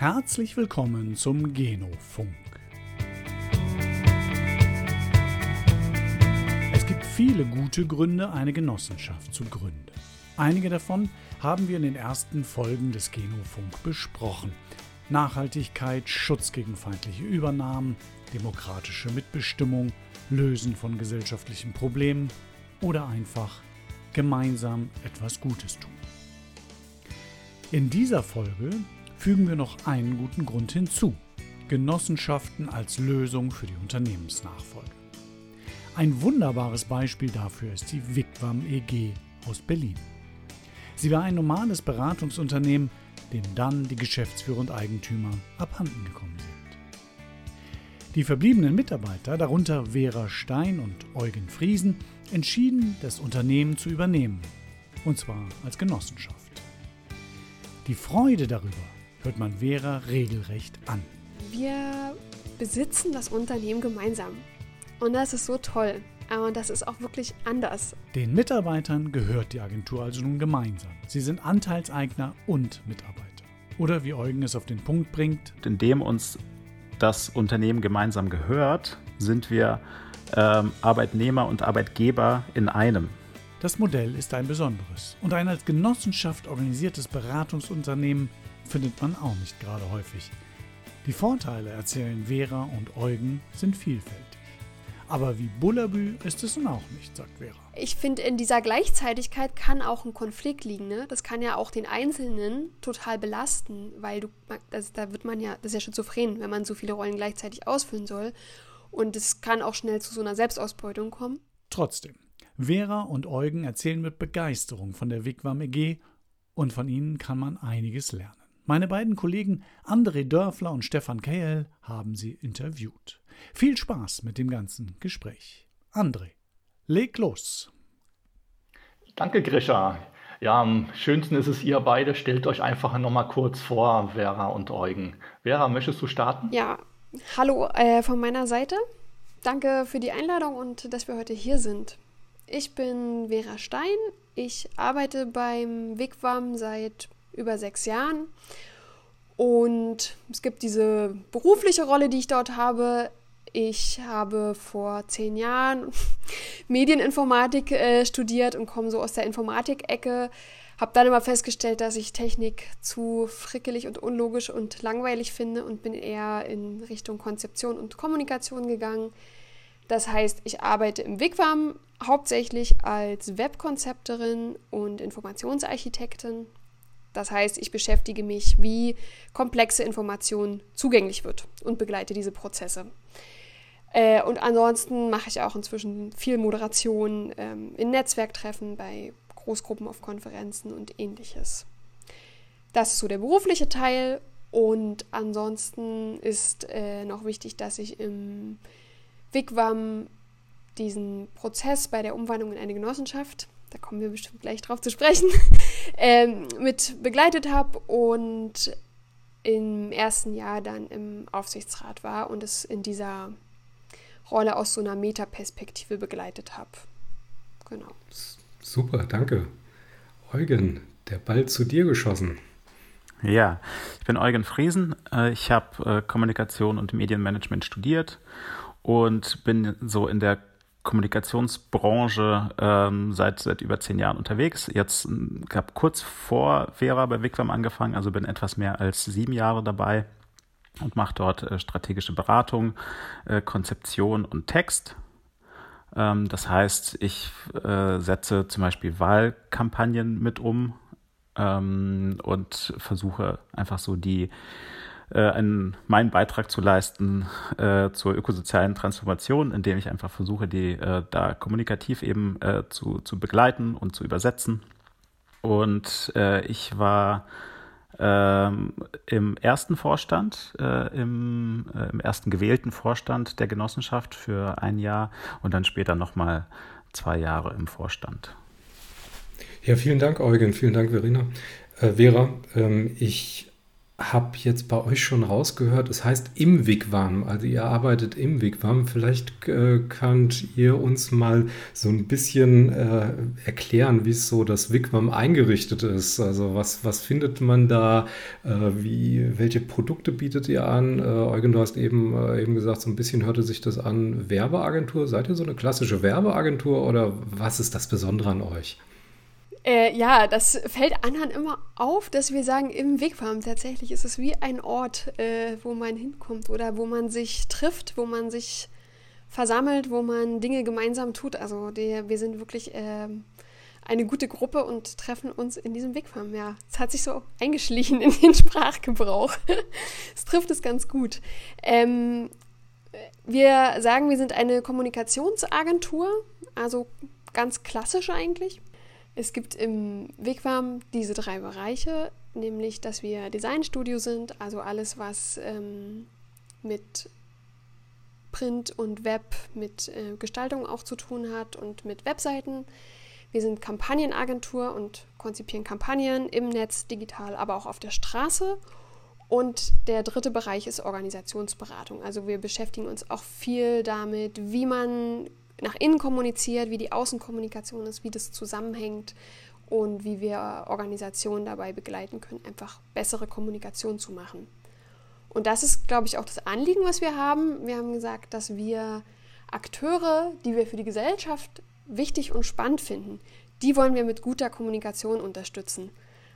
Herzlich willkommen zum Genofunk. Es gibt viele gute Gründe, eine Genossenschaft zu gründen. Einige davon haben wir in den ersten Folgen des Genofunk besprochen. Nachhaltigkeit, Schutz gegen feindliche Übernahmen, demokratische Mitbestimmung, Lösen von gesellschaftlichen Problemen oder einfach gemeinsam etwas Gutes tun. In dieser Folge fügen wir noch einen guten Grund hinzu. Genossenschaften als Lösung für die Unternehmensnachfolge. Ein wunderbares Beispiel dafür ist die Wigwam EG aus Berlin. Sie war ein normales Beratungsunternehmen, dem dann die Geschäftsführer und Eigentümer abhanden gekommen sind. Die verbliebenen Mitarbeiter, darunter Vera Stein und Eugen Friesen, entschieden, das Unternehmen zu übernehmen, und zwar als Genossenschaft. Die Freude darüber hört man Vera regelrecht an. Wir besitzen das Unternehmen gemeinsam. Und das ist so toll. Und das ist auch wirklich anders. Den Mitarbeitern gehört die Agentur also nun gemeinsam. Sie sind Anteilseigner und Mitarbeiter. Oder wie Eugen es auf den Punkt bringt. Indem uns das Unternehmen gemeinsam gehört, sind wir ähm, Arbeitnehmer und Arbeitgeber in einem. Das Modell ist ein besonderes und ein als Genossenschaft organisiertes Beratungsunternehmen findet man auch nicht gerade häufig. Die Vorteile, erzählen Vera und Eugen, sind vielfältig. Aber wie Bullabü ist es nun auch nicht, sagt Vera. Ich finde, in dieser Gleichzeitigkeit kann auch ein Konflikt liegen. Ne? Das kann ja auch den Einzelnen total belasten, weil du, das, da wird man ja, das ist ja schizophren, wenn man so viele Rollen gleichzeitig ausfüllen soll. Und es kann auch schnell zu so einer Selbstausbeutung kommen. Trotzdem, Vera und Eugen erzählen mit Begeisterung von der Wigwam EG und von ihnen kann man einiges lernen. Meine beiden Kollegen André Dörfler und Stefan Kehl haben sie interviewt. Viel Spaß mit dem ganzen Gespräch. André, leg los. Danke, Grisha. Ja, am schönsten ist es, ihr beide stellt euch einfach nochmal kurz vor, Vera und Eugen. Vera, möchtest du starten? Ja, hallo äh, von meiner Seite. Danke für die Einladung und dass wir heute hier sind. Ich bin Vera Stein. Ich arbeite beim Wigwam seit über sechs Jahren. Und es gibt diese berufliche Rolle, die ich dort habe. Ich habe vor zehn Jahren Medieninformatik äh, studiert und komme so aus der Informatik-Ecke. Habe dann immer festgestellt, dass ich Technik zu frickelig und unlogisch und langweilig finde und bin eher in Richtung Konzeption und Kommunikation gegangen. Das heißt, ich arbeite im Wigwam hauptsächlich als Webkonzepterin und Informationsarchitektin das heißt, ich beschäftige mich, wie komplexe Information zugänglich wird und begleite diese Prozesse. Äh, und ansonsten mache ich auch inzwischen viel Moderation ähm, in Netzwerktreffen, bei Großgruppen auf Konferenzen und ähnliches. Das ist so der berufliche Teil. Und ansonsten ist äh, noch wichtig, dass ich im Wigwam diesen Prozess bei der Umwandlung in eine Genossenschaft da kommen wir bestimmt gleich drauf zu sprechen, ähm, mit begleitet habe und im ersten Jahr dann im Aufsichtsrat war und es in dieser Rolle aus so einer Metaperspektive begleitet habe. Genau. Super, danke. Eugen, der Ball zu dir geschossen. Ja, ich bin Eugen Friesen. Äh, ich habe äh, Kommunikation und Medienmanagement studiert und bin so in der Kommunikationsbranche ähm, seit, seit über zehn Jahren unterwegs. Jetzt habe kurz vor Vera bei Wigwam angefangen, also bin etwas mehr als sieben Jahre dabei und mache dort äh, strategische Beratung, äh, Konzeption und Text. Ähm, das heißt, ich äh, setze zum Beispiel Wahlkampagnen mit um ähm, und versuche einfach so die äh, einen, meinen Beitrag zu leisten äh, zur ökosozialen Transformation, indem ich einfach versuche, die äh, da kommunikativ eben äh, zu, zu begleiten und zu übersetzen. Und äh, ich war ähm, im ersten Vorstand, äh, im, äh, im ersten gewählten Vorstand der Genossenschaft für ein Jahr und dann später nochmal zwei Jahre im Vorstand. Ja, vielen Dank, Eugen. Vielen Dank, Verena. Äh, Vera, ähm, ich habe jetzt bei euch schon rausgehört, es heißt im Wigwam, also ihr arbeitet im Wigwam. Vielleicht äh, könnt ihr uns mal so ein bisschen äh, erklären, wie so das Wigwam eingerichtet ist. Also was, was findet man da, äh, wie, welche Produkte bietet ihr an? Äh, Eugen, du hast eben, äh, eben gesagt, so ein bisschen hörte sich das an, Werbeagentur. Seid ihr so eine klassische Werbeagentur oder was ist das Besondere an euch? Äh, ja, das fällt anderen immer auf, dass wir sagen, im Wigwam tatsächlich ist es wie ein Ort, äh, wo man hinkommt oder wo man sich trifft, wo man sich versammelt, wo man Dinge gemeinsam tut. Also die, wir sind wirklich äh, eine gute Gruppe und treffen uns in diesem Wigwam. Ja, es hat sich so eingeschlichen in den Sprachgebrauch. Es trifft es ganz gut. Ähm, wir sagen, wir sind eine Kommunikationsagentur, also ganz klassisch eigentlich. Es gibt im Wigwam diese drei Bereiche, nämlich dass wir Designstudio sind, also alles, was ähm, mit Print und Web, mit äh, Gestaltung auch zu tun hat und mit Webseiten. Wir sind Kampagnenagentur und konzipieren Kampagnen im Netz, digital, aber auch auf der Straße. Und der dritte Bereich ist Organisationsberatung. Also wir beschäftigen uns auch viel damit, wie man nach innen kommuniziert, wie die Außenkommunikation ist, wie das zusammenhängt und wie wir Organisationen dabei begleiten können, einfach bessere Kommunikation zu machen. Und das ist, glaube ich, auch das Anliegen, was wir haben. Wir haben gesagt, dass wir Akteure, die wir für die Gesellschaft wichtig und spannend finden, die wollen wir mit guter Kommunikation unterstützen.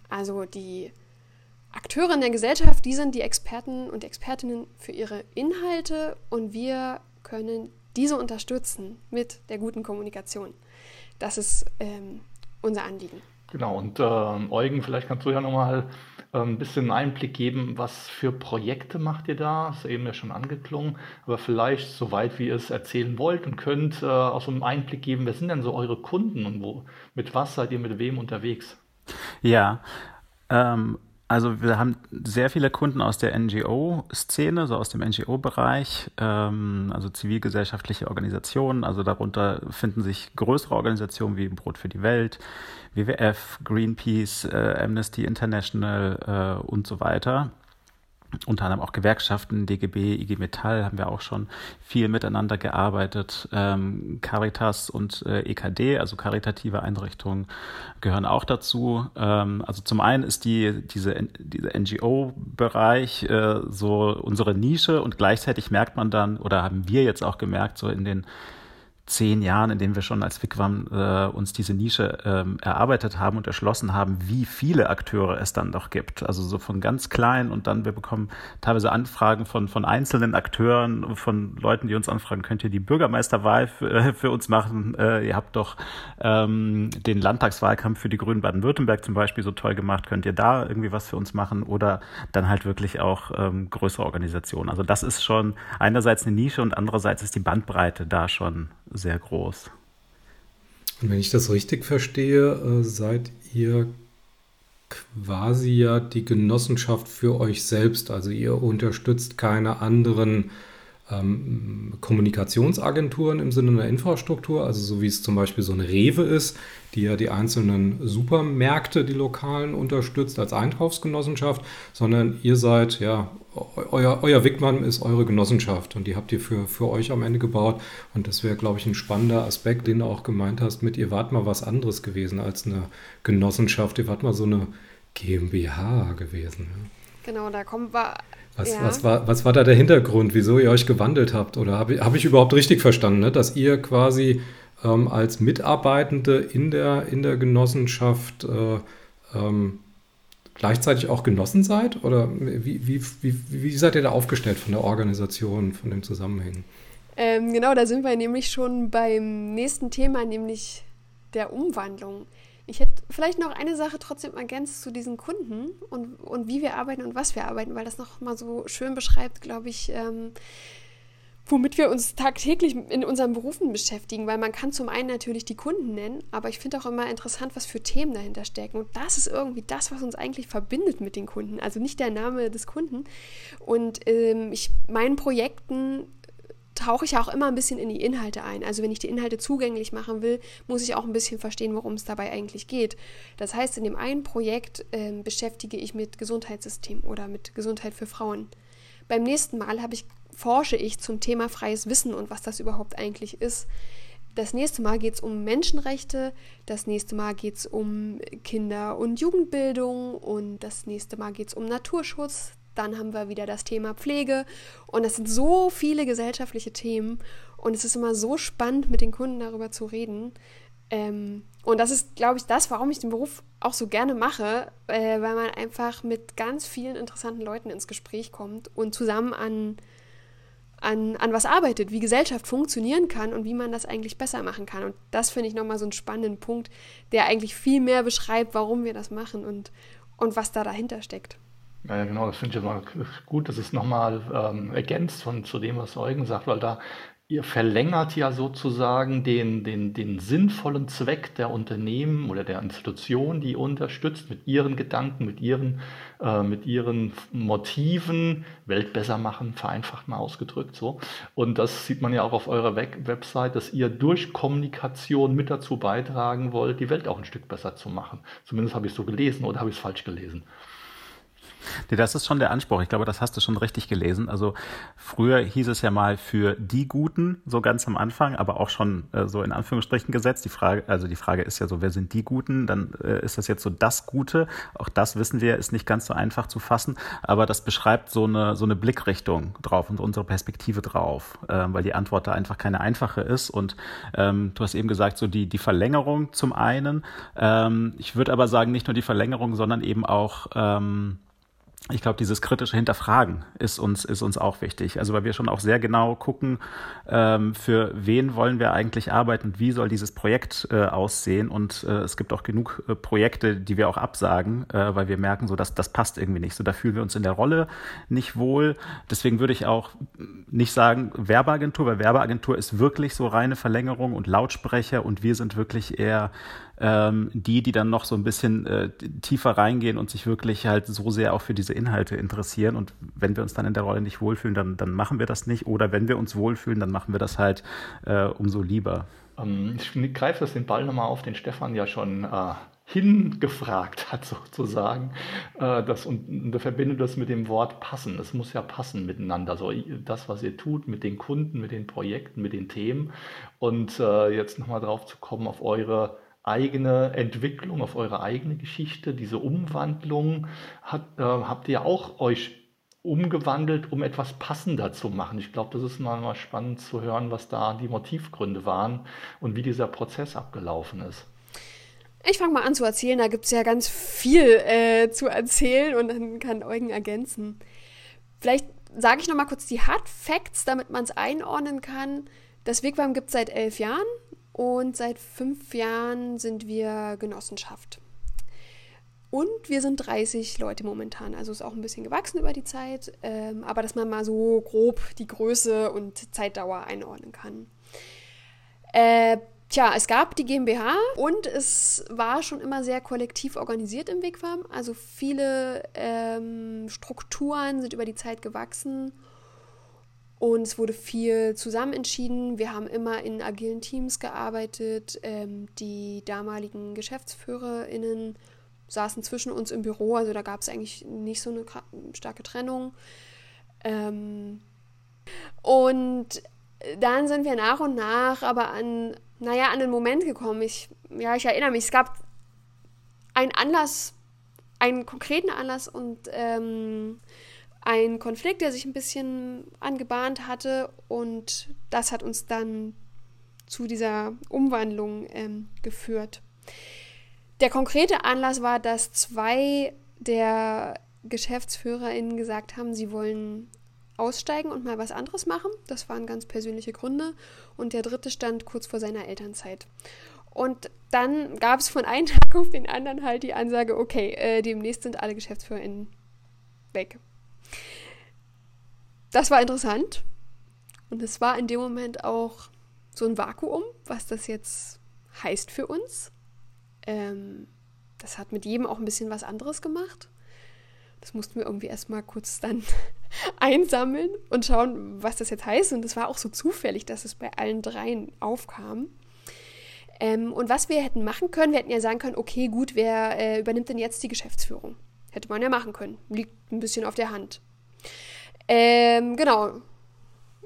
Also die Akteure in der Gesellschaft, die sind die Experten und Expertinnen für ihre Inhalte und wir können diese unterstützen mit der guten Kommunikation. Das ist ähm, unser Anliegen. Genau, und äh, Eugen, vielleicht kannst du ja nochmal äh, ein bisschen Einblick geben, was für Projekte macht ihr da? Das ist eben ja schon angeklungen, aber vielleicht, soweit wie ihr es erzählen wollt und könnt, äh, auch so einen Einblick geben, wer sind denn so eure Kunden und wo, mit was seid ihr mit wem unterwegs? Ja, ähm, also wir haben sehr viele Kunden aus der NGO-Szene, so aus dem NGO-Bereich, ähm, also zivilgesellschaftliche Organisationen. Also darunter finden sich größere Organisationen wie Brot für die Welt, WWF, Greenpeace, äh, Amnesty International äh, und so weiter unter anderem auch Gewerkschaften, DGB, IG Metall haben wir auch schon viel miteinander gearbeitet. Ähm, Caritas und äh, EKD, also karitative Einrichtungen, gehören auch dazu. Ähm, also zum einen ist die, diese, dieser NGO-Bereich äh, so unsere Nische und gleichzeitig merkt man dann, oder haben wir jetzt auch gemerkt, so in den zehn Jahren, in denen wir schon als Wigwam äh, uns diese Nische ähm, erarbeitet haben und erschlossen haben, wie viele Akteure es dann doch gibt. Also so von ganz klein und dann wir bekommen teilweise Anfragen von, von einzelnen Akteuren, von Leuten, die uns anfragen, könnt ihr die Bürgermeisterwahl für, äh, für uns machen? Äh, ihr habt doch ähm, den Landtagswahlkampf für die Grünen Baden-Württemberg zum Beispiel so toll gemacht, könnt ihr da irgendwie was für uns machen? Oder dann halt wirklich auch ähm, größere Organisationen. Also das ist schon einerseits eine Nische und andererseits ist die Bandbreite da schon sehr groß. Und wenn ich das richtig verstehe, äh, seid ihr quasi ja die Genossenschaft für euch selbst. Also ihr unterstützt keine anderen ähm, Kommunikationsagenturen im Sinne einer Infrastruktur, also so wie es zum Beispiel so eine Rewe ist, die ja die einzelnen Supermärkte, die lokalen unterstützt als Einkaufsgenossenschaft, sondern ihr seid, ja, euer, euer Wigmann ist eure Genossenschaft und die habt ihr für, für euch am Ende gebaut und das wäre, glaube ich, ein spannender Aspekt, den du auch gemeint hast mit, ihr wart mal was anderes gewesen als eine Genossenschaft, ihr wart mal so eine GmbH gewesen. Ja. Genau, da kommen wir was, ja. was, war, was war da der Hintergrund, wieso ihr euch gewandelt habt? Oder habe ich, hab ich überhaupt richtig verstanden, ne? dass ihr quasi ähm, als Mitarbeitende in der, in der Genossenschaft äh, ähm, gleichzeitig auch Genossen seid? Oder wie, wie, wie, wie seid ihr da aufgestellt von der Organisation, von den Zusammenhängen? Ähm, genau, da sind wir nämlich schon beim nächsten Thema, nämlich der Umwandlung. Ich hätte vielleicht noch eine Sache trotzdem ergänzt zu diesen Kunden und, und wie wir arbeiten und was wir arbeiten, weil das noch mal so schön beschreibt, glaube ich, ähm, womit wir uns tagtäglich in unseren Berufen beschäftigen, weil man kann zum einen natürlich die Kunden nennen, aber ich finde auch immer interessant, was für Themen dahinter stecken. Und das ist irgendwie das, was uns eigentlich verbindet mit den Kunden. Also nicht der Name des Kunden. Und ähm, ich meinen Projekten tauche ich auch immer ein bisschen in die Inhalte ein. Also wenn ich die Inhalte zugänglich machen will, muss ich auch ein bisschen verstehen, worum es dabei eigentlich geht. Das heißt, in dem einen Projekt äh, beschäftige ich mit Gesundheitssystem oder mit Gesundheit für Frauen. Beim nächsten Mal ich, forsche ich zum Thema freies Wissen und was das überhaupt eigentlich ist. Das nächste Mal geht es um Menschenrechte, das nächste Mal geht es um Kinder- und Jugendbildung und das nächste Mal geht es um Naturschutz, dann haben wir wieder das Thema Pflege. Und es sind so viele gesellschaftliche Themen. Und es ist immer so spannend, mit den Kunden darüber zu reden. Ähm, und das ist, glaube ich, das, warum ich den Beruf auch so gerne mache, äh, weil man einfach mit ganz vielen interessanten Leuten ins Gespräch kommt und zusammen an, an, an was arbeitet, wie Gesellschaft funktionieren kann und wie man das eigentlich besser machen kann. Und das finde ich nochmal so einen spannenden Punkt, der eigentlich viel mehr beschreibt, warum wir das machen und, und was da dahinter steckt. Ja, genau, das finde ich immer gut, dass es nochmal ähm, ergänzt von zu dem, was Eugen sagt, weil da ihr verlängert ja sozusagen den, den, den sinnvollen Zweck der Unternehmen oder der Institution, die unterstützt, mit ihren Gedanken, mit ihren, äh, mit ihren Motiven, Welt besser machen, vereinfacht mal ausgedrückt so. Und das sieht man ja auch auf eurer Website, dass ihr durch Kommunikation mit dazu beitragen wollt, die Welt auch ein Stück besser zu machen. Zumindest habe ich es so gelesen oder habe ich es falsch gelesen. Nee, das ist schon der Anspruch. Ich glaube, das hast du schon richtig gelesen. Also früher hieß es ja mal für die Guten, so ganz am Anfang, aber auch schon äh, so in Anführungsstrichen gesetzt. Die Frage, also die Frage ist ja so, wer sind die Guten? Dann äh, ist das jetzt so das Gute. Auch das wissen wir, ist nicht ganz so einfach zu fassen, aber das beschreibt so eine, so eine Blickrichtung drauf und unsere Perspektive drauf, äh, weil die Antwort da einfach keine einfache ist. Und ähm, du hast eben gesagt, so die, die Verlängerung zum einen. Ähm, ich würde aber sagen, nicht nur die Verlängerung, sondern eben auch ähm, ich glaube, dieses kritische Hinterfragen ist uns, ist uns auch wichtig. Also weil wir schon auch sehr genau gucken, ähm, für wen wollen wir eigentlich arbeiten, wie soll dieses Projekt äh, aussehen. Und äh, es gibt auch genug äh, Projekte, die wir auch absagen, äh, weil wir merken, so dass das passt irgendwie nicht. So da fühlen wir uns in der Rolle nicht wohl. Deswegen würde ich auch nicht sagen Werbeagentur, weil Werbeagentur ist wirklich so reine Verlängerung und Lautsprecher und wir sind wirklich eher ähm, die, die dann noch so ein bisschen äh, tiefer reingehen und sich wirklich halt so sehr auch für diese Inhalte interessieren. Und wenn wir uns dann in der Rolle nicht wohlfühlen, dann, dann machen wir das nicht. Oder wenn wir uns wohlfühlen, dann machen wir das halt äh, umso lieber. Ähm, ich greife das den Ball nochmal auf, den Stefan ja schon äh, hingefragt hat, sozusagen. Äh, das, und, und verbindet das mit dem Wort passen. Es muss ja passen miteinander. So das, was ihr tut, mit den Kunden, mit den Projekten, mit den Themen. Und äh, jetzt nochmal drauf zu kommen auf eure eigene Entwicklung, auf eure eigene Geschichte, diese Umwandlung hat, äh, habt ihr auch euch umgewandelt, um etwas passender zu machen. Ich glaube, das ist mal spannend zu hören, was da die Motivgründe waren und wie dieser Prozess abgelaufen ist. Ich fange mal an zu erzählen, da gibt es ja ganz viel äh, zu erzählen und dann kann Eugen ergänzen. Vielleicht sage ich noch mal kurz die Hard Facts, damit man es einordnen kann. Das Wigwam gibt es seit elf Jahren und seit fünf Jahren sind wir Genossenschaft. Und wir sind 30 Leute momentan. Also ist auch ein bisschen gewachsen über die Zeit, ähm, aber dass man mal so grob die Größe und Zeitdauer einordnen kann. Äh, tja, es gab die GmbH und es war schon immer sehr kollektiv organisiert im Wigwam. Also viele ähm, Strukturen sind über die Zeit gewachsen und es wurde viel zusammen entschieden. Wir haben immer in agilen Teams gearbeitet. Ähm, die damaligen GeschäftsführerInnen saßen zwischen uns im Büro, also da gab es eigentlich nicht so eine starke Trennung. Ähm, und dann sind wir nach und nach aber an, naja, an den Moment gekommen. Ich, ja, ich erinnere mich, es gab einen Anlass, einen konkreten Anlass und ähm, ein Konflikt, der sich ein bisschen angebahnt hatte und das hat uns dann zu dieser Umwandlung ähm, geführt. Der konkrete Anlass war, dass zwei der GeschäftsführerInnen gesagt haben, sie wollen aussteigen und mal was anderes machen. Das waren ganz persönliche Gründe. Und der dritte stand kurz vor seiner Elternzeit. Und dann gab es von einem Tag auf den anderen halt die Ansage, okay, äh, demnächst sind alle GeschäftsführerInnen weg. Das war interessant. Und es war in dem Moment auch so ein Vakuum, was das jetzt heißt für uns. Ähm, das hat mit jedem auch ein bisschen was anderes gemacht. Das mussten wir irgendwie erstmal kurz dann einsammeln und schauen, was das jetzt heißt. Und es war auch so zufällig, dass es bei allen dreien aufkam. Ähm, und was wir hätten machen können, wir hätten ja sagen können, okay, gut, wer äh, übernimmt denn jetzt die Geschäftsführung? Hätte man ja machen können. Liegt ein bisschen auf der Hand. Ähm, genau.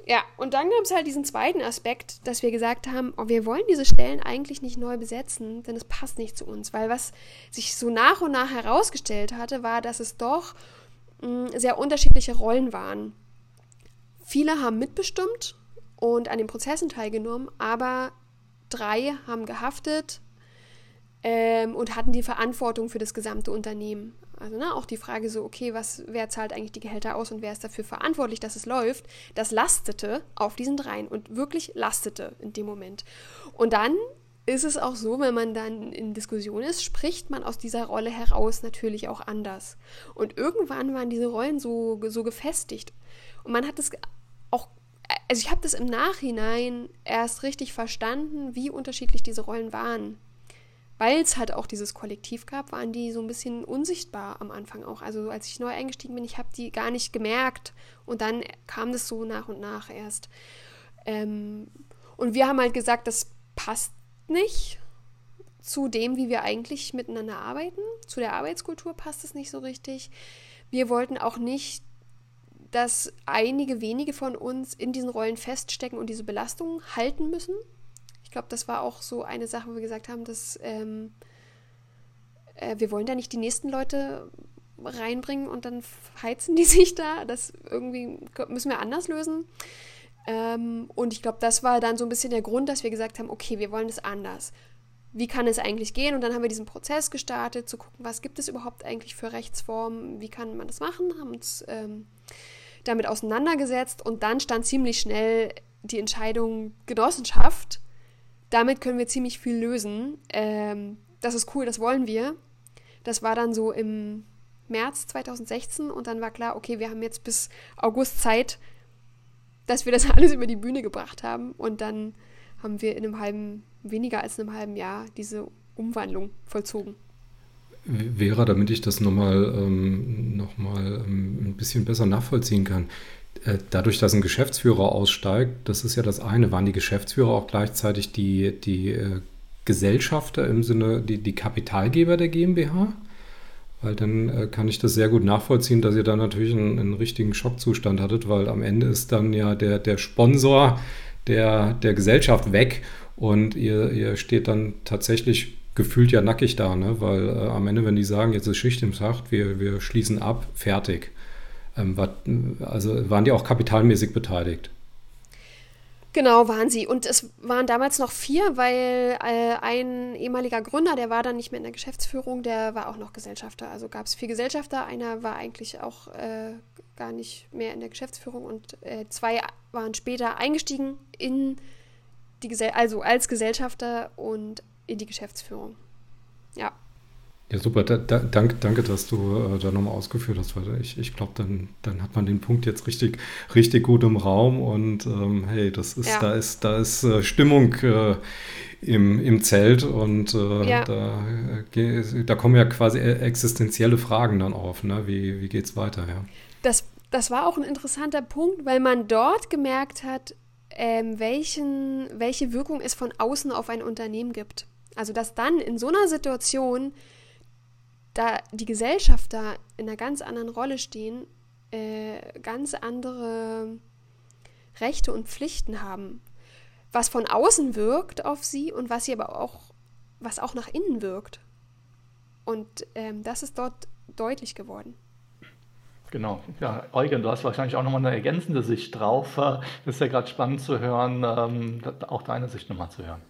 Ja, und dann gab es halt diesen zweiten Aspekt, dass wir gesagt haben, oh, wir wollen diese Stellen eigentlich nicht neu besetzen, denn es passt nicht zu uns. Weil was sich so nach und nach herausgestellt hatte, war, dass es doch mh, mm, sehr unterschiedliche Rollen waren. Viele haben mitbestimmt und an den Prozessen teilgenommen, aber drei haben gehaftet ähm, und hatten die Verantwortung für das gesamte Unternehmen. Also ne, auch die Frage so, okay, was, wer zahlt eigentlich die Gehälter aus und wer ist dafür verantwortlich, dass es läuft, das lastete auf diesen dreien und wirklich lastete in dem Moment. Und dann ist es auch so, wenn man dann in Diskussion ist, spricht man aus dieser Rolle heraus natürlich auch anders. Und irgendwann waren diese Rollen so, so gefestigt. Und man hat es auch, also ich habe das im Nachhinein erst richtig verstanden, wie unterschiedlich diese Rollen waren weil es halt auch dieses Kollektiv gab, waren die so ein bisschen unsichtbar am Anfang auch. Also als ich neu eingestiegen bin, ich habe die gar nicht gemerkt und dann kam das so nach und nach erst. Ähm, und wir haben halt gesagt, das passt nicht zu dem, wie wir eigentlich miteinander arbeiten. Zu der Arbeitskultur passt es nicht so richtig. Wir wollten auch nicht, dass einige wenige von uns in diesen Rollen feststecken und diese Belastungen halten müssen, glaube, das war auch so eine Sache, wo wir gesagt haben, dass ähm, äh, wir wollen da nicht die nächsten Leute reinbringen und dann heizen die sich da. Das irgendwie müssen wir anders lösen. Ähm, und ich glaube, das war dann so ein bisschen der Grund, dass wir gesagt haben, okay, wir wollen es anders. Wie kann es eigentlich gehen? Und dann haben wir diesen Prozess gestartet, zu gucken, was gibt es überhaupt eigentlich für Rechtsformen, wie kann man das machen, haben uns ähm, damit auseinandergesetzt und dann stand ziemlich schnell die Entscheidung Genossenschaft damit können wir ziemlich viel lösen. Ähm, das ist cool, das wollen wir. Das war dann so im März 2016 und dann war klar, okay, wir haben jetzt bis August Zeit, dass wir das alles über die Bühne gebracht haben und dann haben wir in einem halben, weniger als einem halben Jahr diese Umwandlung vollzogen. Vera, damit ich das nochmal ähm, noch ähm, ein bisschen besser nachvollziehen kann. Äh, dadurch, dass ein Geschäftsführer aussteigt, das ist ja das eine, waren die Geschäftsführer auch gleichzeitig die, die äh, Gesellschafter im Sinne, die, die Kapitalgeber der GmbH? Weil dann äh, kann ich das sehr gut nachvollziehen, dass ihr da natürlich einen, einen, richtigen Schockzustand hattet, weil am Ende ist dann ja der, der Sponsor der, der Gesellschaft weg und ihr, ihr steht dann tatsächlich gefühlt ja nackig da, ne? weil äh, am Ende, wenn die sagen, jetzt ist Schicht im Schacht, wir, wir schließen ab, fertig war, also waren die auch kapitalmäßig beteiligt? Genau, waren sie. Und es waren damals noch vier, weil äh, ein ehemaliger Gründer, der war dann nicht mehr in der Geschäftsführung, der war auch noch Gesellschafter. Also gab es vier Gesellschafter. Einer war eigentlich auch äh, gar nicht mehr in der Geschäftsführung und äh, zwei waren später eingestiegen in die Gesell also als Gesellschafter und in die Geschäftsführung. Ja. Ja, super. Da, da, danke, danke, dass du äh, da nochmal ausgeführt hast, weil ich, ich glaube, dann, dann hat man den Punkt jetzt richtig, richtig gut im Raum und ähm, hey, das ist, ja. da ist, da ist äh, Stimmung äh, im, im Zelt und äh, ja. da, äh, da kommen ja quasi e, existenzielle Fragen dann auf. Ne? Wie, wie geht es weiter? Ja. Das, das war auch ein interessanter Punkt, weil man dort gemerkt hat, ähm, welchen, welche Wirkung es von außen auf ein Unternehmen gibt. Also, dass dann in so einer Situation da die Gesellschafter in einer ganz anderen Rolle stehen, äh, ganz andere Rechte und Pflichten haben, was von außen wirkt auf sie und was sie aber auch, was auch nach innen wirkt. Und ähm, das ist dort deutlich geworden. Genau, ja, Eugen, du hast wahrscheinlich auch nochmal eine ergänzende Sicht drauf. Das ist ja gerade spannend zu hören, ähm, auch deine Sicht nochmal zu hören.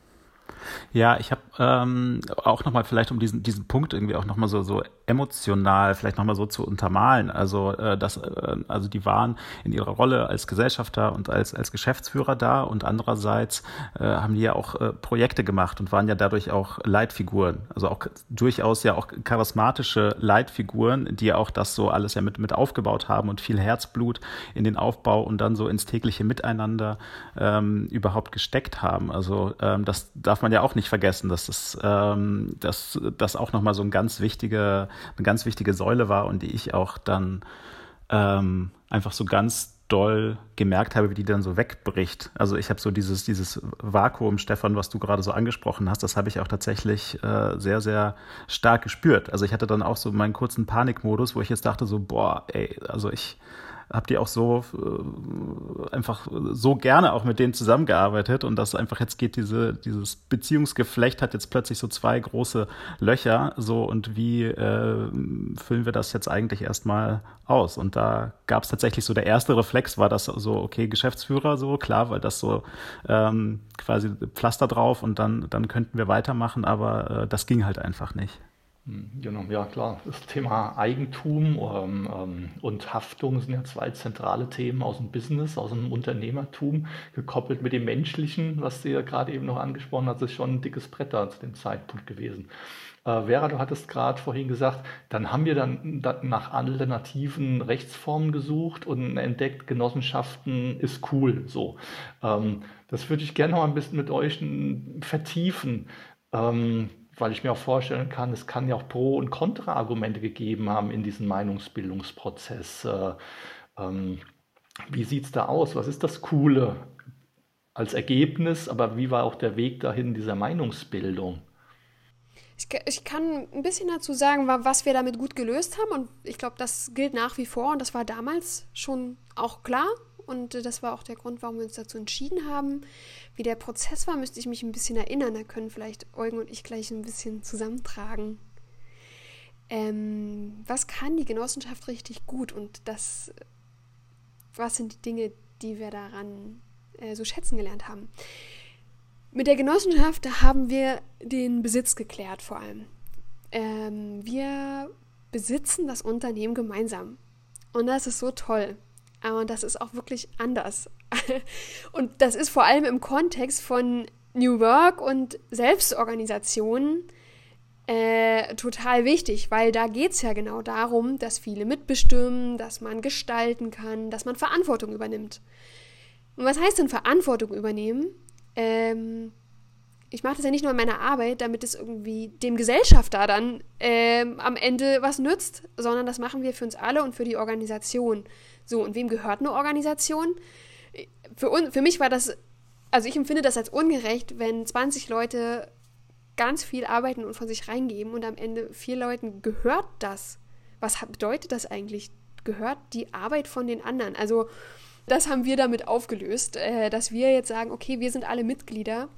Ja, ich habe ähm, auch nochmal vielleicht, um diesen, diesen Punkt irgendwie auch nochmal so, so emotional vielleicht nochmal so zu untermalen. Also, äh, das, äh, also die waren in ihrer Rolle als Gesellschafter und als, als Geschäftsführer da und andererseits äh, haben die ja auch äh, Projekte gemacht und waren ja dadurch auch Leitfiguren. Also auch durchaus ja auch charismatische Leitfiguren, die auch das so alles ja mit, mit aufgebaut haben und viel Herzblut in den Aufbau und dann so ins tägliche Miteinander ähm, überhaupt gesteckt haben. Also ähm, das darf man ja auch nicht vergessen, dass das, ähm, dass das auch nochmal so ein ganz wichtige, eine ganz wichtige Säule war und die ich auch dann ähm, einfach so ganz doll gemerkt habe, wie die dann so wegbricht. Also ich habe so dieses, dieses Vakuum, Stefan, was du gerade so angesprochen hast, das habe ich auch tatsächlich äh, sehr, sehr stark gespürt. Also ich hatte dann auch so meinen kurzen Panikmodus, wo ich jetzt dachte so, boah, ey, also ich habe die auch so äh, einfach so gerne auch mit denen zusammengearbeitet und das einfach jetzt geht diese dieses Beziehungsgeflecht hat jetzt plötzlich so zwei große Löcher so und wie äh, füllen wir das jetzt eigentlich erstmal aus? Und da gab es tatsächlich so der erste Reflex war das so okay Geschäftsführer so klar weil das so ähm, quasi Pflaster drauf und dann dann könnten wir weitermachen aber äh, das ging halt einfach nicht genau, ja klar. Das Thema Eigentum ähm, ähm, und Haftung sind ja zwei zentrale Themen aus dem Business, aus dem Unternehmertum, gekoppelt mit dem Menschlichen, was sie ja gerade eben noch angesprochen hat, ist schon ein dickes Brett da zu dem Zeitpunkt gewesen. Äh, Vera, du hattest gerade vorhin gesagt, dann haben wir dann nach alternativen Rechtsformen gesucht und entdeckt, Genossenschaften ist cool. So, ähm, das würde ich gerne noch ein bisschen mit euch vertiefen. Ähm, weil ich mir auch vorstellen kann, es kann ja auch Pro- und Kontra-Argumente gegeben haben in diesem Meinungsbildungsprozess. Äh, ähm, wie sieht es da aus? Was ist das Coole als Ergebnis, aber wie war auch der Weg dahin dieser Meinungsbildung? Ich, ich, kann ein bisschen dazu sagen, was wir damit gut gelöst haben. Und ich glaube, das gilt nach wie vor. Und das war damals schon auch klar. Und das war auch der Grund, warum wir uns dazu entschieden haben. Wie der Prozess war, müsste ich mich ein bisschen erinnern. Da können vielleicht Eugen und ich gleich ein bisschen zusammentragen. Ähm, was kann die Genossenschaft richtig gut? Und das, was sind die Dinge, die wir daran äh, so schätzen gelernt haben? Mit der Genossenschaft haben wir den Besitz geklärt vor allem. Ähm, wir besitzen das Unternehmen gemeinsam. Und das ist so toll. Und das ist auch wirklich anders. und das ist vor allem im Kontext von New Work und Selbstorganisation äh, total wichtig, weil da geht es ja genau darum, dass viele mitbestimmen, dass man gestalten kann, dass man Verantwortung übernimmt. Und was heißt denn Verantwortung übernehmen? Ähm, ich mache das ja nicht nur in meiner Arbeit, damit es irgendwie dem Gesellschafter dann ähm, am Ende was nützt, sondern das machen wir für uns alle und für die Organisation. So, und wem gehört eine Organisation? Für, un, für mich war das, also ich empfinde das als ungerecht, wenn 20 Leute ganz viel arbeiten und von sich reingeben und am Ende vier Leuten gehört das. Was bedeutet das eigentlich? Gehört die Arbeit von den anderen? Also, das haben wir damit aufgelöst, äh, dass wir jetzt sagen, okay, wir sind alle Mitglieder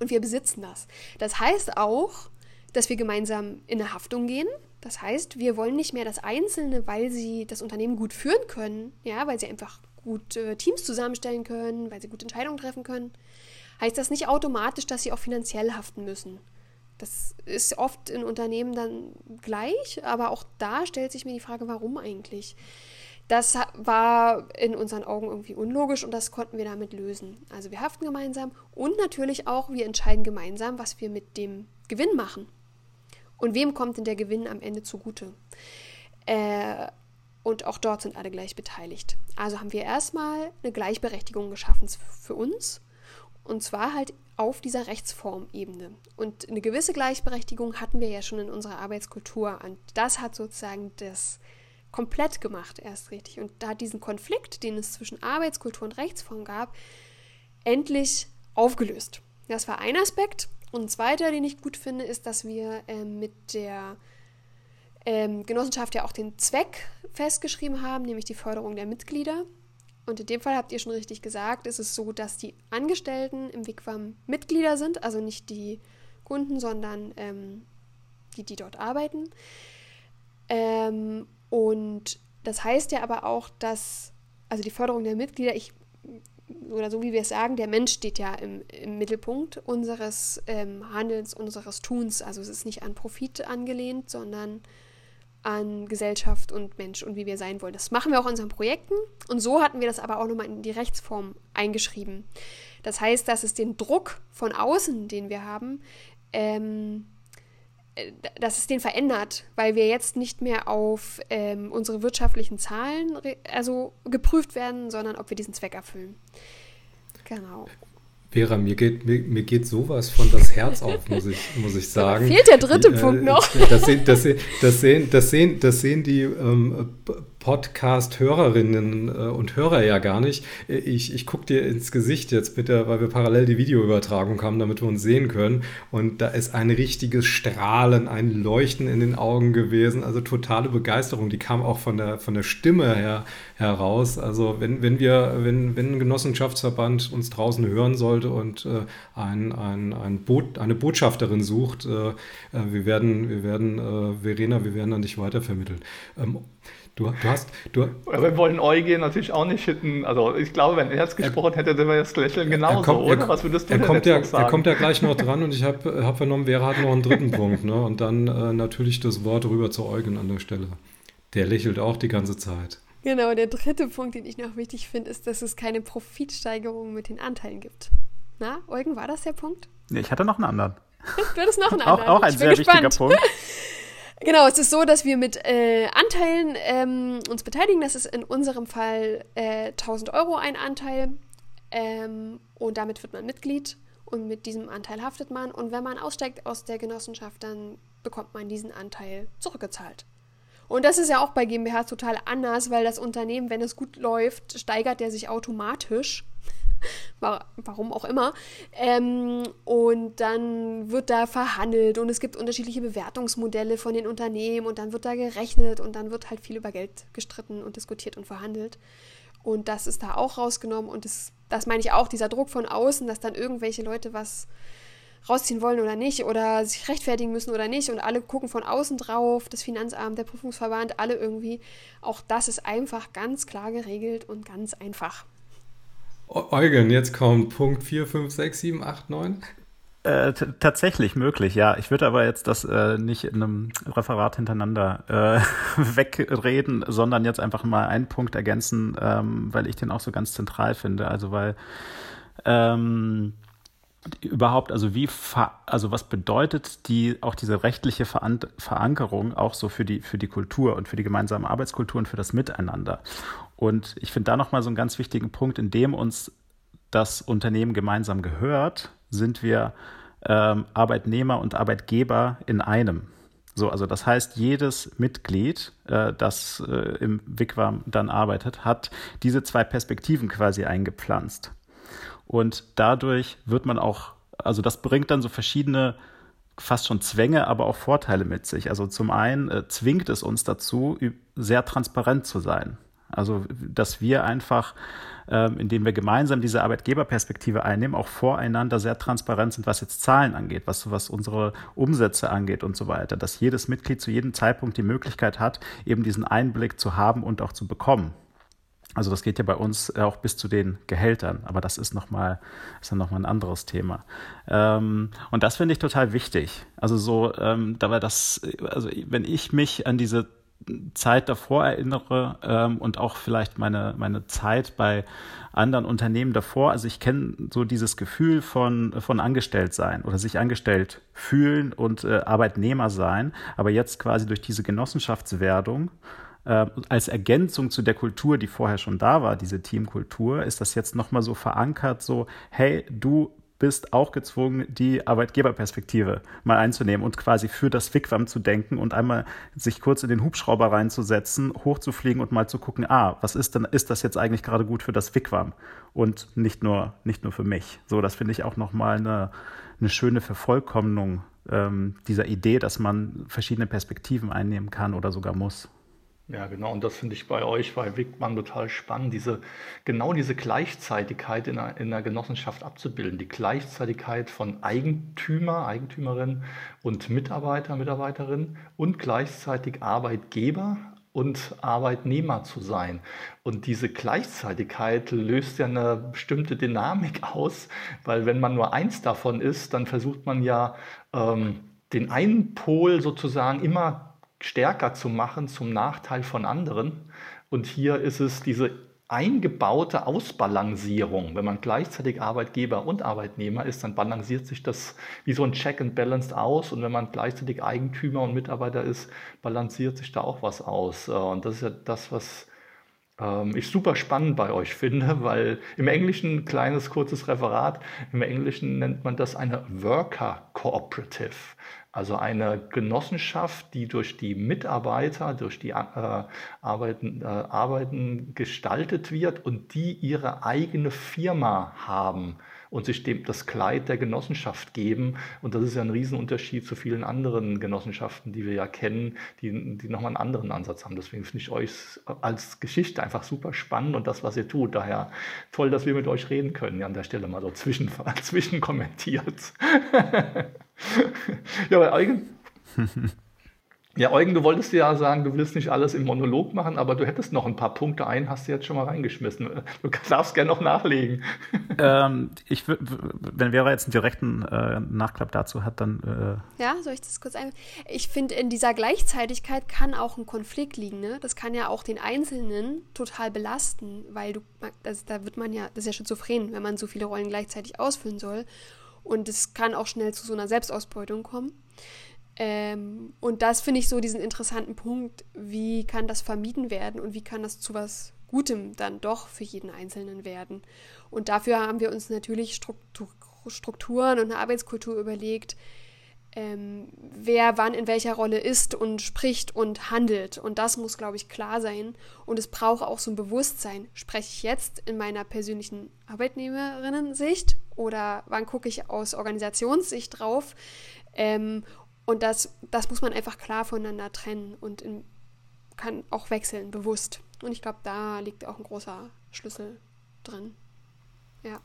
und wir besitzen das. Das heißt auch, dass wir gemeinsam in eine Haftung gehen. Das heißt, wir wollen nicht mehr das Einzelne, weil sie das Unternehmen gut führen können, ja, weil sie einfach gut äh, Teams zusammenstellen können, weil sie gute Entscheidungen treffen können, heißt das nicht automatisch, dass sie auch finanziell haften müssen. Das ist oft in Unternehmen dann gleich, aber auch da stellt sich mir die Frage, warum eigentlich? Das war in unseren Augen irgendwie unlogisch und das konnten wir damit lösen. Also wir haften gemeinsam und natürlich auch, wir entscheiden gemeinsam, was wir mit dem Gewinn machen. Und wem kommt denn der Gewinn am Ende zugute? Äh, und auch dort sind alle gleich beteiligt. Also haben wir erstmal eine Gleichberechtigung geschaffen für uns. Und zwar halt auf dieser Rechtsformebene. Und eine gewisse Gleichberechtigung hatten wir ja schon in unserer Arbeitskultur. Und das hat sozusagen das komplett gemacht erst richtig. Und da hat diesen Konflikt, den es zwischen Arbeitskultur und Rechtsform gab, endlich aufgelöst. Das war ein Aspekt. Und ein zweiter, den ich gut finde, ist, dass wir äh, mit der ähm, Genossenschaft ja auch den Zweck festgeschrieben haben, nämlich die Förderung der Mitglieder. Und in dem Fall habt ihr schon richtig gesagt, ist es so, dass die Angestellten im Wigwam Mitglieder sind, also nicht die Kunden, sondern ähm, die, die dort arbeiten. Ähm, und das heißt ja aber auch, dass, also die Förderung der Mitglieder, ich oder so wie wir es sagen, der Mensch steht ja im, im Mittelpunkt unseres ähm, Handelns, unseres Tuns. Also es ist nicht an Profit angelehnt, sondern an Gesellschaft und Mensch und wie wir sein wollen. Das machen wir auch in unseren Projekten und so hatten wir das aber auch nochmal in die Rechtsform eingeschrieben. Das heißt, dass es den Druck von außen, den wir haben, ähm, äh, dass es den verändert, weil wir jetzt nicht mehr auf ähm, unsere wirtschaftlichen Zahlen also geprüft werden, sondern ob wir diesen Zweck erfüllen. Genau. Vera, mir geht, mir, mir geht sowas von das Herz auf, muss ich, muss ich sagen. Fehlt der dritte äh, Punkt noch. Das sehen, das, sehen, das, sehen, das, sehen, das sehen die ähm, Podcast-Hörerinnen äh, und Hörer ja gar nicht. Ich, ich gucke dir ins Gesicht jetzt bitte, weil wir parallel die Videoübertragung haben, damit wir uns sehen können. Und da ist ein richtiges Strahlen, ein Leuchten in den Augen gewesen. Also totale Begeisterung. Die kam auch von der, von der Stimme her heraus. Also wenn, wenn wir, wenn, wenn ein Genossenschaftsverband uns draußen hören sollte und äh, ein, ein, ein Boot, eine Botschafterin sucht, äh, äh wir werden, wir werden, äh, Verena, wir werden an dich weitervermitteln. Ähm, Du, du hast. Du, wir wollen Eugen natürlich auch nicht hitten. Also, ich glaube, wenn er jetzt gesprochen hätte, dann wäre das Lächeln genauso, kommt, oder? Was würdest du er kommt, ja, sagen? er kommt ja gleich noch dran und ich habe hab vernommen, Vera hat noch einen dritten Punkt. Ne? Und dann äh, natürlich das Wort rüber zu Eugen an der Stelle. Der lächelt auch die ganze Zeit. Genau, der dritte Punkt, den ich noch wichtig finde, ist, dass es keine Profitsteigerung mit den Anteilen gibt. Na, Eugen, war das der Punkt? Nee, ich hatte noch einen anderen. du hattest noch einen anderen. Auch, auch ein sehr gespannt. wichtiger Punkt. Genau, es ist so, dass wir mit äh, Anteilen ähm, uns beteiligen. Das ist in unserem Fall äh, 1000 Euro ein Anteil. Ähm, und damit wird man Mitglied und mit diesem Anteil haftet man. Und wenn man aussteigt aus der Genossenschaft, dann bekommt man diesen Anteil zurückgezahlt. Und das ist ja auch bei GmbH total anders, weil das Unternehmen, wenn es gut läuft, steigert der sich automatisch. Warum auch immer. Ähm, und dann wird da verhandelt und es gibt unterschiedliche Bewertungsmodelle von den Unternehmen und dann wird da gerechnet und dann wird halt viel über Geld gestritten und diskutiert und verhandelt. Und das ist da auch rausgenommen und das, das meine ich auch, dieser Druck von außen, dass dann irgendwelche Leute was rausziehen wollen oder nicht oder sich rechtfertigen müssen oder nicht und alle gucken von außen drauf, das Finanzamt, der Prüfungsverband, alle irgendwie. Auch das ist einfach ganz klar geregelt und ganz einfach. Eugen, jetzt kommt Punkt 4, 5, 6, 7, 8, 9. Äh, tatsächlich möglich, ja. Ich würde aber jetzt das äh, nicht in einem Referat hintereinander äh, wegreden, sondern jetzt einfach mal einen Punkt ergänzen, ähm, weil ich den auch so ganz zentral finde. Also weil ähm, überhaupt, also wie, also was bedeutet die, auch diese rechtliche Veran Verankerung auch so für die, für die Kultur und für die gemeinsame Arbeitskultur und für das Miteinander? Und ich finde da nochmal so einen ganz wichtigen Punkt, in dem uns das Unternehmen gemeinsam gehört, sind wir ähm, Arbeitnehmer und Arbeitgeber in einem. So, also das heißt, jedes Mitglied, äh, das äh, im Wigwam dann arbeitet, hat diese zwei Perspektiven quasi eingepflanzt. Und dadurch wird man auch, also das bringt dann so verschiedene fast schon Zwänge, aber auch Vorteile mit sich. Also zum einen äh, zwingt es uns dazu, sehr transparent zu sein. Also, dass wir einfach, ähm, indem wir gemeinsam diese Arbeitgeberperspektive einnehmen, auch voreinander sehr transparent sind, was jetzt Zahlen angeht, was, was unsere Umsätze angeht und so weiter. Dass jedes Mitglied zu jedem Zeitpunkt die Möglichkeit hat, eben diesen Einblick zu haben und auch zu bekommen. Also das geht ja bei uns auch bis zu den Gehältern, aber das ist nochmal ist dann noch mal ein anderes Thema. Ähm, und das finde ich total wichtig. Also so, ähm, dabei das, also wenn ich mich an diese Zeit davor erinnere ähm, und auch vielleicht meine, meine Zeit bei anderen Unternehmen davor. Also ich kenne so dieses Gefühl von, von angestellt sein oder sich angestellt fühlen und äh, Arbeitnehmer sein. Aber jetzt quasi durch diese Genossenschaftswerdung äh, als Ergänzung zu der Kultur, die vorher schon da war, diese Teamkultur, ist das jetzt nochmal so verankert, so, hey, du bist auch gezwungen, die Arbeitgeberperspektive mal einzunehmen und quasi für das Wigwam zu denken und einmal sich kurz in den Hubschrauber reinzusetzen, hochzufliegen und mal zu gucken, ah, was ist denn, ist das jetzt eigentlich gerade gut für das Wigwam und nicht nur, nicht nur für mich. So, das finde ich auch nochmal eine, eine schöne Vervollkommnung ähm, dieser Idee, dass man verschiedene Perspektiven einnehmen kann oder sogar muss. Ja, genau. Und das finde ich bei euch, bei Wickmann total spannend, diese, genau diese Gleichzeitigkeit in einer, in einer Genossenschaft abzubilden. Die Gleichzeitigkeit von Eigentümer, Eigentümerin und Mitarbeiter, Mitarbeiterin und gleichzeitig Arbeitgeber und Arbeitnehmer zu sein. Und diese Gleichzeitigkeit löst ja eine bestimmte Dynamik aus, weil wenn man nur eins davon ist, dann versucht man ja ähm, den einen Pol sozusagen immer stärker zu machen zum Nachteil von anderen. Und hier ist es diese eingebaute Ausbalancierung. Wenn man gleichzeitig Arbeitgeber und Arbeitnehmer ist, dann balanciert sich das wie so ein Check and Balance aus. Und wenn man gleichzeitig Eigentümer und Mitarbeiter ist, balanciert sich da auch was aus. Und das ist ja das, was ähm, ich super spannend bei euch finde, weil im Englischen, kleines kurzes Referat, im Englischen nennt man das eine Worker Cooperative. Also eine Genossenschaft, die durch die Mitarbeiter, durch die äh, Arbeiten, äh, Arbeiten gestaltet wird und die ihre eigene Firma haben und sich dem das Kleid der Genossenschaft geben. Und das ist ja ein Riesenunterschied zu vielen anderen Genossenschaften, die wir ja kennen, die, die nochmal einen anderen Ansatz haben. Deswegen finde ich euch als Geschichte einfach super spannend und das, was ihr tut. Daher toll, dass wir mit euch reden können. Ja, an der Stelle mal so zwischen, zwischen ja, aber eigentlich. Ja, Eugen, du wolltest ja sagen, du willst nicht alles im Monolog machen, aber du hättest noch ein paar Punkte ein, hast du jetzt schon mal reingeschmissen. Du darfst gerne noch nachlegen. Ähm, ich wenn Vera jetzt einen direkten äh, Nachklapp dazu hat, dann. Äh ja, soll ich das kurz ein? Ich finde, in dieser Gleichzeitigkeit kann auch ein Konflikt liegen. Ne? Das kann ja auch den Einzelnen total belasten, weil du, das, da wird man ja, das ist ja schizophren, wenn man so viele Rollen gleichzeitig ausfüllen soll. Und es kann auch schnell zu so einer Selbstausbeutung kommen. Ähm, und das finde ich so diesen interessanten Punkt, wie kann das vermieden werden und wie kann das zu was Gutem dann doch für jeden Einzelnen werden. Und dafür haben wir uns natürlich Struktur, Strukturen und eine Arbeitskultur überlegt, ähm, wer wann in welcher Rolle ist und spricht und handelt. Und das muss, glaube ich, klar sein. Und es braucht auch so ein Bewusstsein. Spreche ich jetzt in meiner persönlichen Arbeitnehmerinnen-Sicht oder wann gucke ich aus Organisationssicht drauf? Ähm, und das, das muss man einfach klar voneinander trennen und in, kann auch wechseln, bewusst. Und ich glaube, da liegt auch ein großer Schlüssel drin. Ja.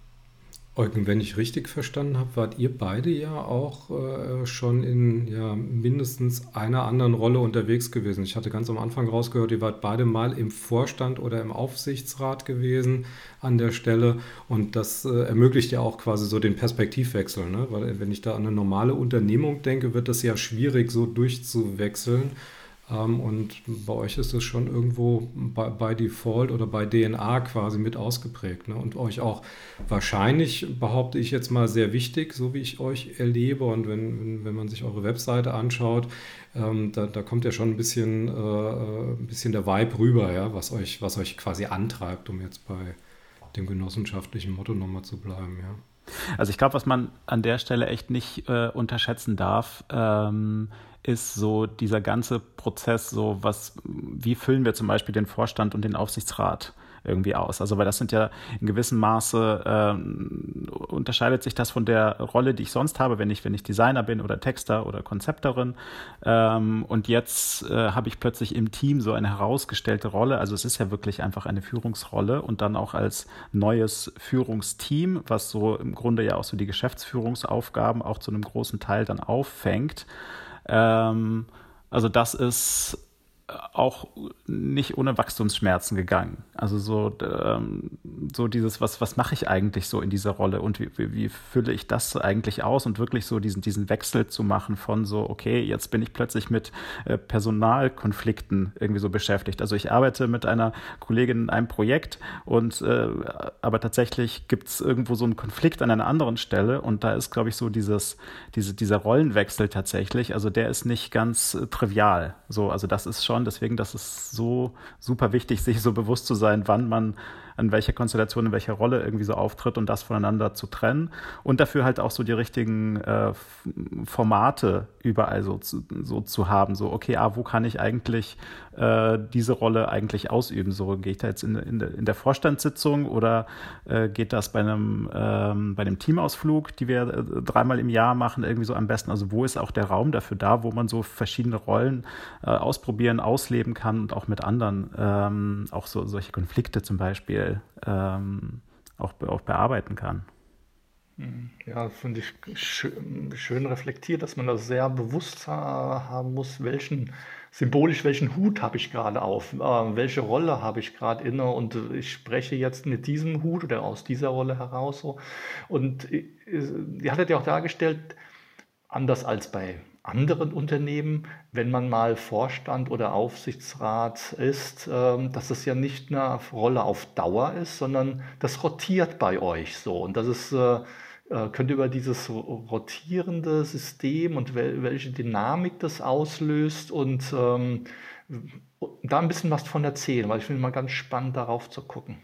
Eugen, wenn ich richtig verstanden habe, wart ihr beide ja auch äh, schon in ja, mindestens einer anderen Rolle unterwegs gewesen. Ich hatte ganz am Anfang rausgehört, ihr wart beide mal im Vorstand oder im Aufsichtsrat gewesen an der Stelle. Und das äh, ermöglicht ja auch quasi so den Perspektivwechsel. Ne? Weil wenn ich da an eine normale Unternehmung denke, wird das ja schwierig, so durchzuwechseln. Ähm, und bei euch ist es schon irgendwo bei, bei, Default oder bei DNA quasi mit ausgeprägt. Ne? Und euch auch wahrscheinlich, behaupte ich jetzt mal, sehr wichtig, so wie ich euch erlebe. Und wenn, wenn, wenn man sich eure Webseite anschaut, ähm, da, da, kommt ja schon ein bisschen, äh, ein bisschen der Vibe rüber, ja? was, euch, was euch quasi antreibt, um jetzt bei dem genossenschaftlichen Motto nochmal zu bleiben. Ja? Also ich glaube, was man an der Stelle echt nicht äh, unterschätzen darf, ähm, ist so dieser ganze Prozess, so was, wie füllen wir zum Beispiel den Vorstand und den Aufsichtsrat irgendwie aus? Also, weil das sind ja in gewissem Maße ähm, unterscheidet sich das von der Rolle, die ich sonst habe, wenn ich, wenn ich Designer bin oder Texter oder Konzepterin. Ähm, und jetzt äh, habe ich plötzlich im Team so eine herausgestellte Rolle. Also es ist ja wirklich einfach eine Führungsrolle und dann auch als neues Führungsteam, was so im Grunde ja auch so die Geschäftsführungsaufgaben auch zu einem großen Teil dann auffängt. Ähm, also das ist auch nicht ohne Wachstumsschmerzen gegangen. Also so, ähm, so dieses, was, was mache ich eigentlich so in dieser Rolle und wie, wie, wie fülle ich das eigentlich aus und wirklich so diesen, diesen Wechsel zu machen von so, okay, jetzt bin ich plötzlich mit äh, Personalkonflikten irgendwie so beschäftigt. Also ich arbeite mit einer Kollegin in einem Projekt und äh, aber tatsächlich gibt es irgendwo so einen Konflikt an einer anderen Stelle und da ist, glaube ich, so dieses, diese, dieser Rollenwechsel tatsächlich, also der ist nicht ganz äh, trivial. So, also das ist schon schon. Deswegen, das ist so super wichtig, sich so bewusst zu sein, wann man an welcher Konstellation, in welcher Rolle irgendwie so auftritt und das voneinander zu trennen. Und dafür halt auch so die richtigen äh, Formate überall so zu, so zu haben. So, okay, ah, wo kann ich eigentlich äh, diese Rolle eigentlich ausüben? So, gehe ich da jetzt in, in, in der Vorstandssitzung oder äh, geht das bei einem, ähm, bei einem Teamausflug, die wir äh, dreimal im Jahr machen, irgendwie so am besten? Also, wo ist auch der Raum dafür da, wo man so verschiedene Rollen äh, ausprobieren, ausleben kann und auch mit anderen, ähm, auch so solche Konflikte zum Beispiel individuell ähm, auch, auch bearbeiten kann. Mhm. Ja, finde ich schön, schön, reflektiert, dass man das sehr bewusst haben muss, welchen symbolisch welchen Hut habe ich gerade auf, äh, welche Rolle habe ich gerade inne und ich spreche jetzt mit diesem Hut oder aus dieser Rolle heraus so. Und äh, ihr hattet ja auch dargestellt, anders als bei anderen Unternehmen, wenn man mal Vorstand oder Aufsichtsrat ist, ähm, dass das ja nicht eine Rolle auf Dauer ist, sondern das rotiert bei euch so. Und das ist, äh, äh, könnt ihr über dieses rotierende System und welche Dynamik das auslöst und ähm, da ein bisschen was von erzählen, weil ich finde es mal ganz spannend, darauf zu gucken.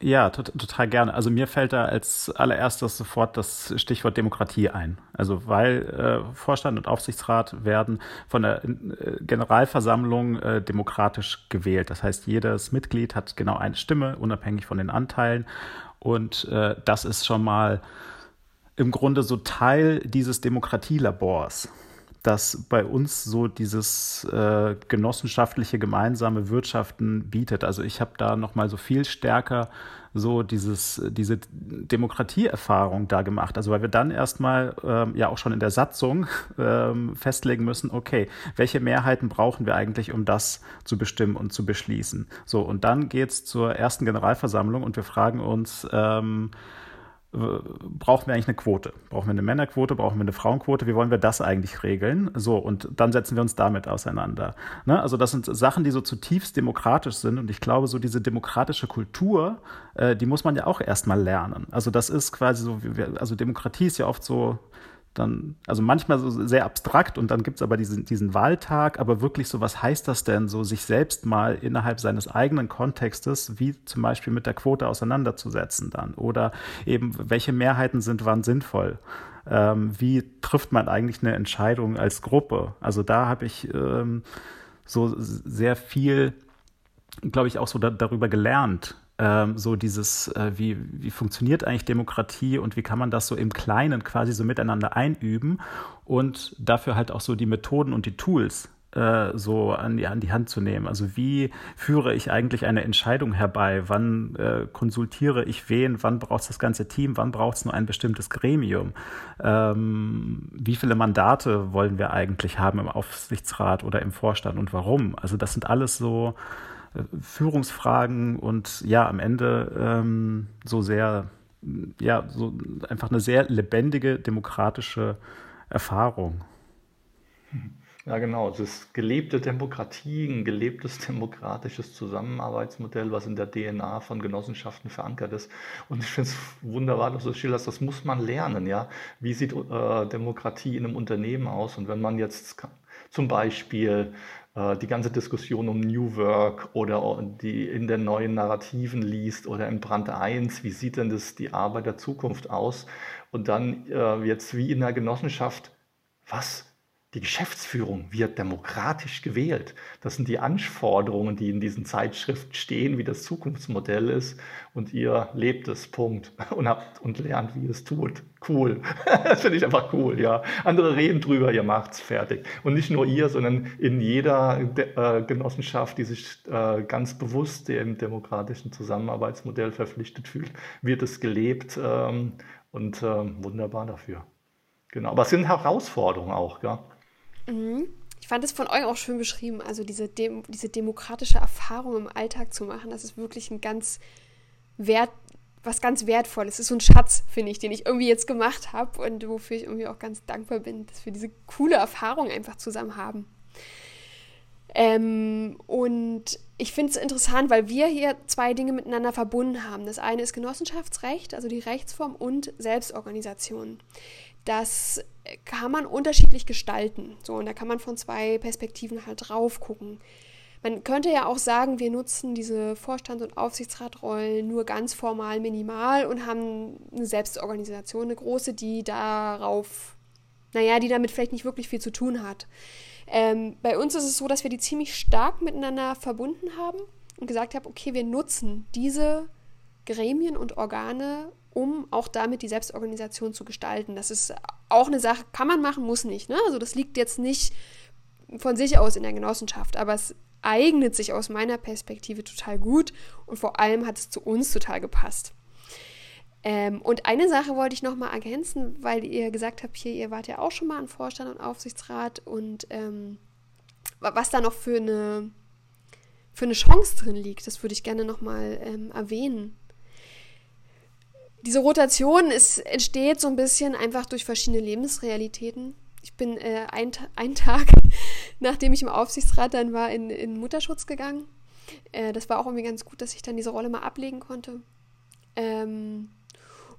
Ja, total gerne. Also mir fällt da als allererstes sofort das Stichwort Demokratie ein. Also weil äh, Vorstand und Aufsichtsrat werden von der äh, Generalversammlung äh, demokratisch gewählt. Das heißt, jedes Mitglied hat genau eine Stimme, unabhängig von den Anteilen. Und äh, das ist schon mal im Grunde so Teil dieses Demokratielabors das bei uns so dieses äh, genossenschaftliche gemeinsame Wirtschaften bietet. Also ich habe da noch mal so viel stärker so dieses diese Demokratieerfahrung da gemacht. Also weil wir dann erstmal ähm, ja auch schon in der Satzung ähm, festlegen müssen, okay, welche Mehrheiten brauchen wir eigentlich, um das zu bestimmen und zu beschließen. So und dann geht's zur ersten Generalversammlung und wir fragen uns ähm, brauchen wir eigentlich eine Quote? Brauchen wir eine Männerquote? Brauchen wir eine Frauenquote? Wie wollen wir das eigentlich regeln? So, und dann setzen wir uns damit auseinander. Ne? Also das sind Sachen, die so zutiefst demokratisch sind. Und ich glaube, so diese demokratische Kultur, äh, die muss man ja auch erstmal lernen. Also das ist quasi so, also Demokratie ist ja oft so dann, also manchmal so sehr abstrakt und dann gibt es aber diesen, diesen Wahltag, aber wirklich so, was heißt das denn, so sich selbst mal innerhalb seines eigenen Kontextes, wie zum Beispiel mit der Quote auseinanderzusetzen dann oder eben, welche Mehrheiten sind wann sinnvoll? Ähm, wie trifft man eigentlich eine Entscheidung als Gruppe? Also da habe ich ähm, so sehr viel, glaube ich, auch so da, darüber gelernt, ähm, so dieses, äh, wie, wie funktioniert eigentlich Demokratie und wie kann man das so im Kleinen quasi so miteinander einüben und dafür halt auch so die Methoden und die Tools äh, so an die, an die Hand zu nehmen. Also wie führe ich eigentlich eine Entscheidung herbei? Wann äh, konsultiere ich wen? Wann braucht es das ganze Team? Wann braucht es nur ein bestimmtes Gremium? Ähm, wie viele Mandate wollen wir eigentlich haben im Aufsichtsrat oder im Vorstand und warum? Also das sind alles so Führungsfragen und ja, am Ende ähm, so sehr, ja, so einfach eine sehr lebendige demokratische Erfahrung. Ja, genau. Es ist gelebte Demokratie, ein gelebtes demokratisches Zusammenarbeitsmodell, was in der DNA von Genossenschaften verankert ist. Und ich finde es wunderbar, dass du schilderst, das muss man lernen. Ja? Wie sieht äh, Demokratie in einem Unternehmen aus? Und wenn man jetzt zum Beispiel die ganze Diskussion um New Work oder die in den neuen Narrativen liest oder im Brand 1, wie sieht denn das die Arbeit der Zukunft aus? Und dann äh, jetzt wie in der Genossenschaft, was die Geschäftsführung wird demokratisch gewählt. Das sind die Anforderungen, die in diesen Zeitschriften stehen, wie das Zukunftsmodell ist. Und ihr lebt es, Punkt. Und habt und lernt, wie es tut. Cool. Das finde ich einfach cool, ja. Andere reden drüber, ihr macht's fertig. Und nicht nur ihr, sondern in jeder äh, Genossenschaft, die sich äh, ganz bewusst dem demokratischen Zusammenarbeitsmodell verpflichtet fühlt, wird es gelebt ähm, und ähm, wunderbar dafür. Genau. Aber es sind Herausforderungen auch, ja. Mhm. Ich fand es von euch auch schön beschrieben, also diese, Dem diese demokratische Erfahrung im Alltag zu machen, das ist wirklich ein ganz wert, was ganz wertvolles. Es ist so ein Schatz, finde ich, den ich irgendwie jetzt gemacht habe und wofür ich irgendwie auch ganz dankbar bin, dass wir diese coole Erfahrung einfach zusammen haben. Ähm, und ich finde es interessant, weil wir hier zwei Dinge miteinander verbunden haben. Das eine ist Genossenschaftsrecht, also die Rechtsform und Selbstorganisation das kann man unterschiedlich gestalten. So, und da kann man von zwei Perspektiven halt drauf gucken. Man könnte ja auch sagen, wir nutzen diese Vorstands- und Aufsichtsratrollen nur ganz formal minimal und haben eine Selbstorganisation, eine große, die darauf, naja, die damit vielleicht nicht wirklich viel zu tun hat. Ähm, bei uns ist es so, dass wir die ziemlich stark miteinander verbunden haben und gesagt haben, okay, wir nutzen diese Gremien und Organe, um auch damit die Selbstorganisation zu gestalten. Das ist auch eine Sache, kann man machen, muss nicht. Ne? Also das liegt jetzt nicht von sich aus in der Genossenschaft, aber es eignet sich aus meiner Perspektive total gut und vor allem hat es zu uns total gepasst. Ähm, und eine Sache wollte ich nochmal ergänzen, weil ihr gesagt habt, hier, ihr wart ja auch schon mal im Vorstand und Aufsichtsrat und ähm, was da noch für eine, für eine Chance drin liegt, das würde ich gerne nochmal ähm, erwähnen diese Rotation ist, entsteht so ein bisschen einfach durch verschiedene Lebensrealitäten. Ich bin äh, ein, einen Tag, nachdem ich im Aufsichtsrat dann war, in, in Mutterschutz gegangen. Äh, das war auch irgendwie ganz gut, dass ich dann diese Rolle mal ablegen konnte. Ähm,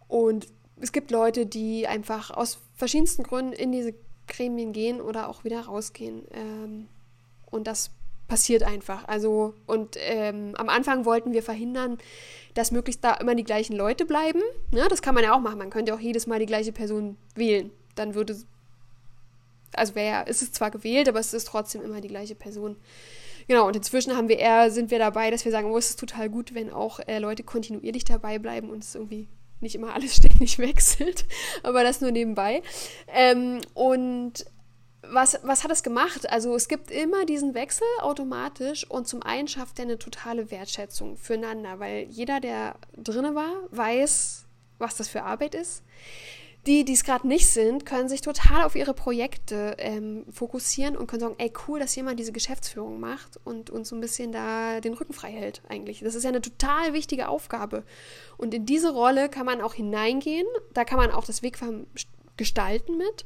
und es gibt Leute, die einfach aus verschiedensten Gründen in diese Gremien gehen oder auch wieder rausgehen. Ähm, und das passiert einfach. Also, und ähm, am Anfang wollten wir verhindern, dass möglichst da immer die gleichen Leute bleiben. Ja, das kann man ja auch machen. Man könnte auch jedes Mal die gleiche Person wählen. Dann würde, also wäre, ist es zwar gewählt, aber es ist trotzdem immer die gleiche Person. Genau, und inzwischen haben wir eher, sind wir dabei, dass wir sagen, oh, es ist total gut, wenn auch äh, Leute kontinuierlich dabei bleiben und es irgendwie nicht immer alles ständig wechselt, aber das nur nebenbei. Ähm, und was, was hat es gemacht? Also es gibt immer diesen Wechsel automatisch und zum einen schafft er eine totale Wertschätzung füreinander, weil jeder, der drinne war, weiß, was das für Arbeit ist. Die, die es gerade nicht sind, können sich total auf ihre Projekte ähm, fokussieren und können sagen, ey, cool, dass jemand diese Geschäftsführung macht und uns so ein bisschen da den Rücken frei hält eigentlich. Das ist ja eine total wichtige Aufgabe. Und in diese Rolle kann man auch hineingehen. Da kann man auch das Wegfahren gestalten mit.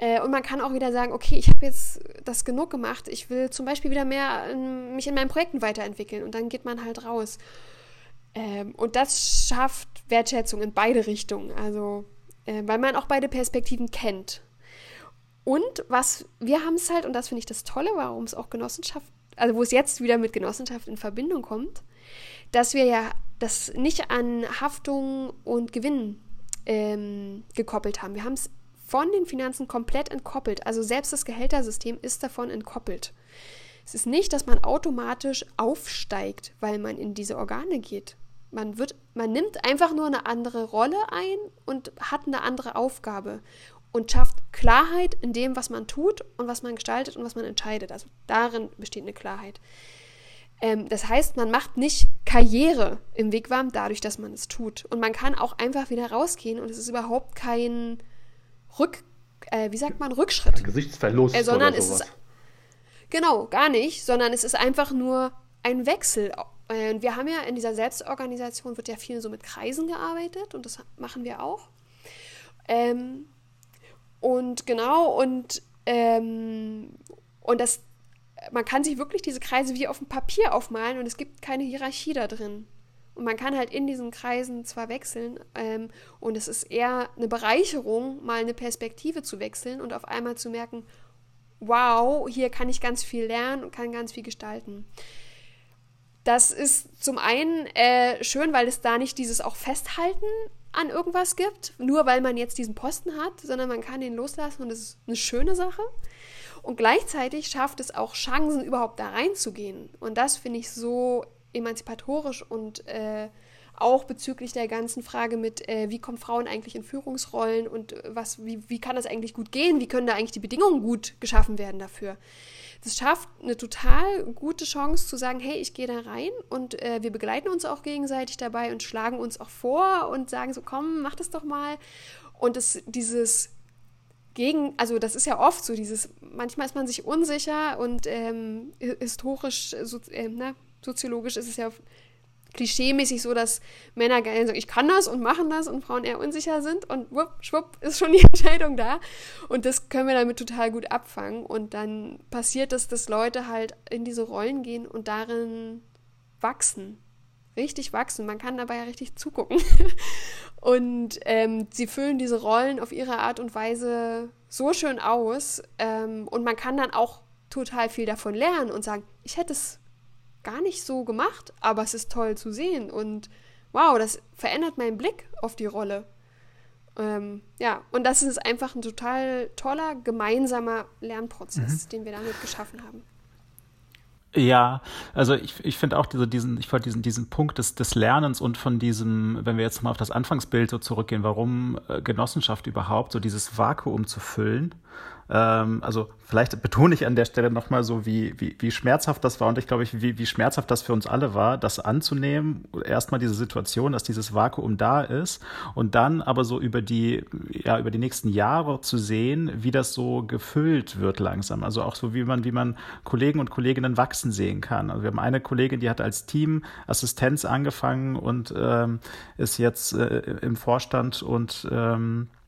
Äh, und man kann auch wieder sagen, okay, ich habe jetzt das genug gemacht. Ich will zum Beispiel wieder mehr in, mich in meinen Projekten weiterentwickeln. Und dann geht man halt raus. Ähm, und das schafft Wertschätzung in beide Richtungen. Also, äh, weil man auch beide Perspektiven kennt. Und was wir haben es halt, und das finde ich das Tolle, warum es auch Genossenschaft, also wo es jetzt wieder mit Genossenschaft in Verbindung kommt, dass wir ja das nicht an Haftung und Gewinn ähm, gekoppelt haben. Wir haben es von den Finanzen komplett entkoppelt. Also selbst das Gehältersystem ist davon entkoppelt. Es ist nicht, dass man automatisch aufsteigt, weil man in diese Organe geht. Man, wird, man nimmt einfach nur eine andere Rolle ein und hat eine andere Aufgabe und schafft Klarheit in dem, was man tut und was man gestaltet und was man entscheidet. Also darin besteht eine Klarheit. Ähm, das heißt, man macht nicht Karriere im Wegwarm dadurch, dass man es tut. Und man kann auch einfach wieder rausgehen und es ist überhaupt kein Rück, äh, wie sagt man, Rückschritt. Ein Gesichtsverlust äh, sondern oder sowas. Es ist, genau, gar nicht, sondern es ist einfach nur ein Wechsel. Äh, wir haben ja in dieser Selbstorganisation wird ja viel so mit Kreisen gearbeitet und das machen wir auch. Ähm, und genau, und, ähm, und das, man kann sich wirklich diese Kreise wie auf dem Papier aufmalen und es gibt keine Hierarchie da drin. Und man kann halt in diesen Kreisen zwar wechseln ähm, und es ist eher eine Bereicherung, mal eine Perspektive zu wechseln und auf einmal zu merken, wow, hier kann ich ganz viel lernen und kann ganz viel gestalten. Das ist zum einen äh, schön, weil es da nicht dieses auch Festhalten an irgendwas gibt, nur weil man jetzt diesen Posten hat, sondern man kann ihn loslassen und das ist eine schöne Sache. Und gleichzeitig schafft es auch Chancen, überhaupt da reinzugehen. Und das finde ich so emanzipatorisch und äh, auch bezüglich der ganzen Frage mit, äh, wie kommen Frauen eigentlich in Führungsrollen und äh, was, wie, wie kann das eigentlich gut gehen, wie können da eigentlich die Bedingungen gut geschaffen werden dafür. Das schafft eine total gute Chance zu sagen, hey, ich gehe da rein und äh, wir begleiten uns auch gegenseitig dabei und schlagen uns auch vor und sagen so, komm, mach das doch mal. Und es, dieses gegen, also das ist ja oft so, dieses, manchmal ist man sich unsicher und ähm, historisch, so, äh, na, soziologisch ist es ja klischeemäßig so, dass Männer gerne sagen, ich kann das und machen das und Frauen eher unsicher sind und wupp, schwupp ist schon die Entscheidung da. Und das können wir damit total gut abfangen. Und dann passiert es, dass Leute halt in diese Rollen gehen und darin wachsen. Richtig wachsen. Man kann dabei ja richtig zugucken. und ähm, sie füllen diese Rollen auf ihre Art und Weise so schön aus. Ähm, und man kann dann auch total viel davon lernen und sagen, ich hätte es gar nicht so gemacht, aber es ist toll zu sehen und wow, das verändert meinen Blick auf die Rolle. Ähm, ja, und das ist einfach ein total toller gemeinsamer Lernprozess, mhm. den wir damit geschaffen haben. Ja, also ich, ich finde auch diese, diesen, ich diesen, diesen Punkt des, des Lernens und von diesem, wenn wir jetzt mal auf das Anfangsbild so zurückgehen, warum äh, Genossenschaft überhaupt, so dieses Vakuum zu füllen ähm, also vielleicht betone ich an der Stelle nochmal so, wie, wie, wie schmerzhaft das war und ich glaube, wie, wie schmerzhaft das für uns alle war, das anzunehmen, erstmal diese Situation, dass dieses Vakuum da ist und dann aber so über die, ja, über die nächsten Jahre zu sehen, wie das so gefüllt wird langsam. Also auch so, wie man, wie man Kollegen und Kolleginnen wachsen sehen kann. Also wir haben eine Kollegin, die hat als Team Assistenz angefangen und ähm, ist jetzt äh, im Vorstand und ähm, äh,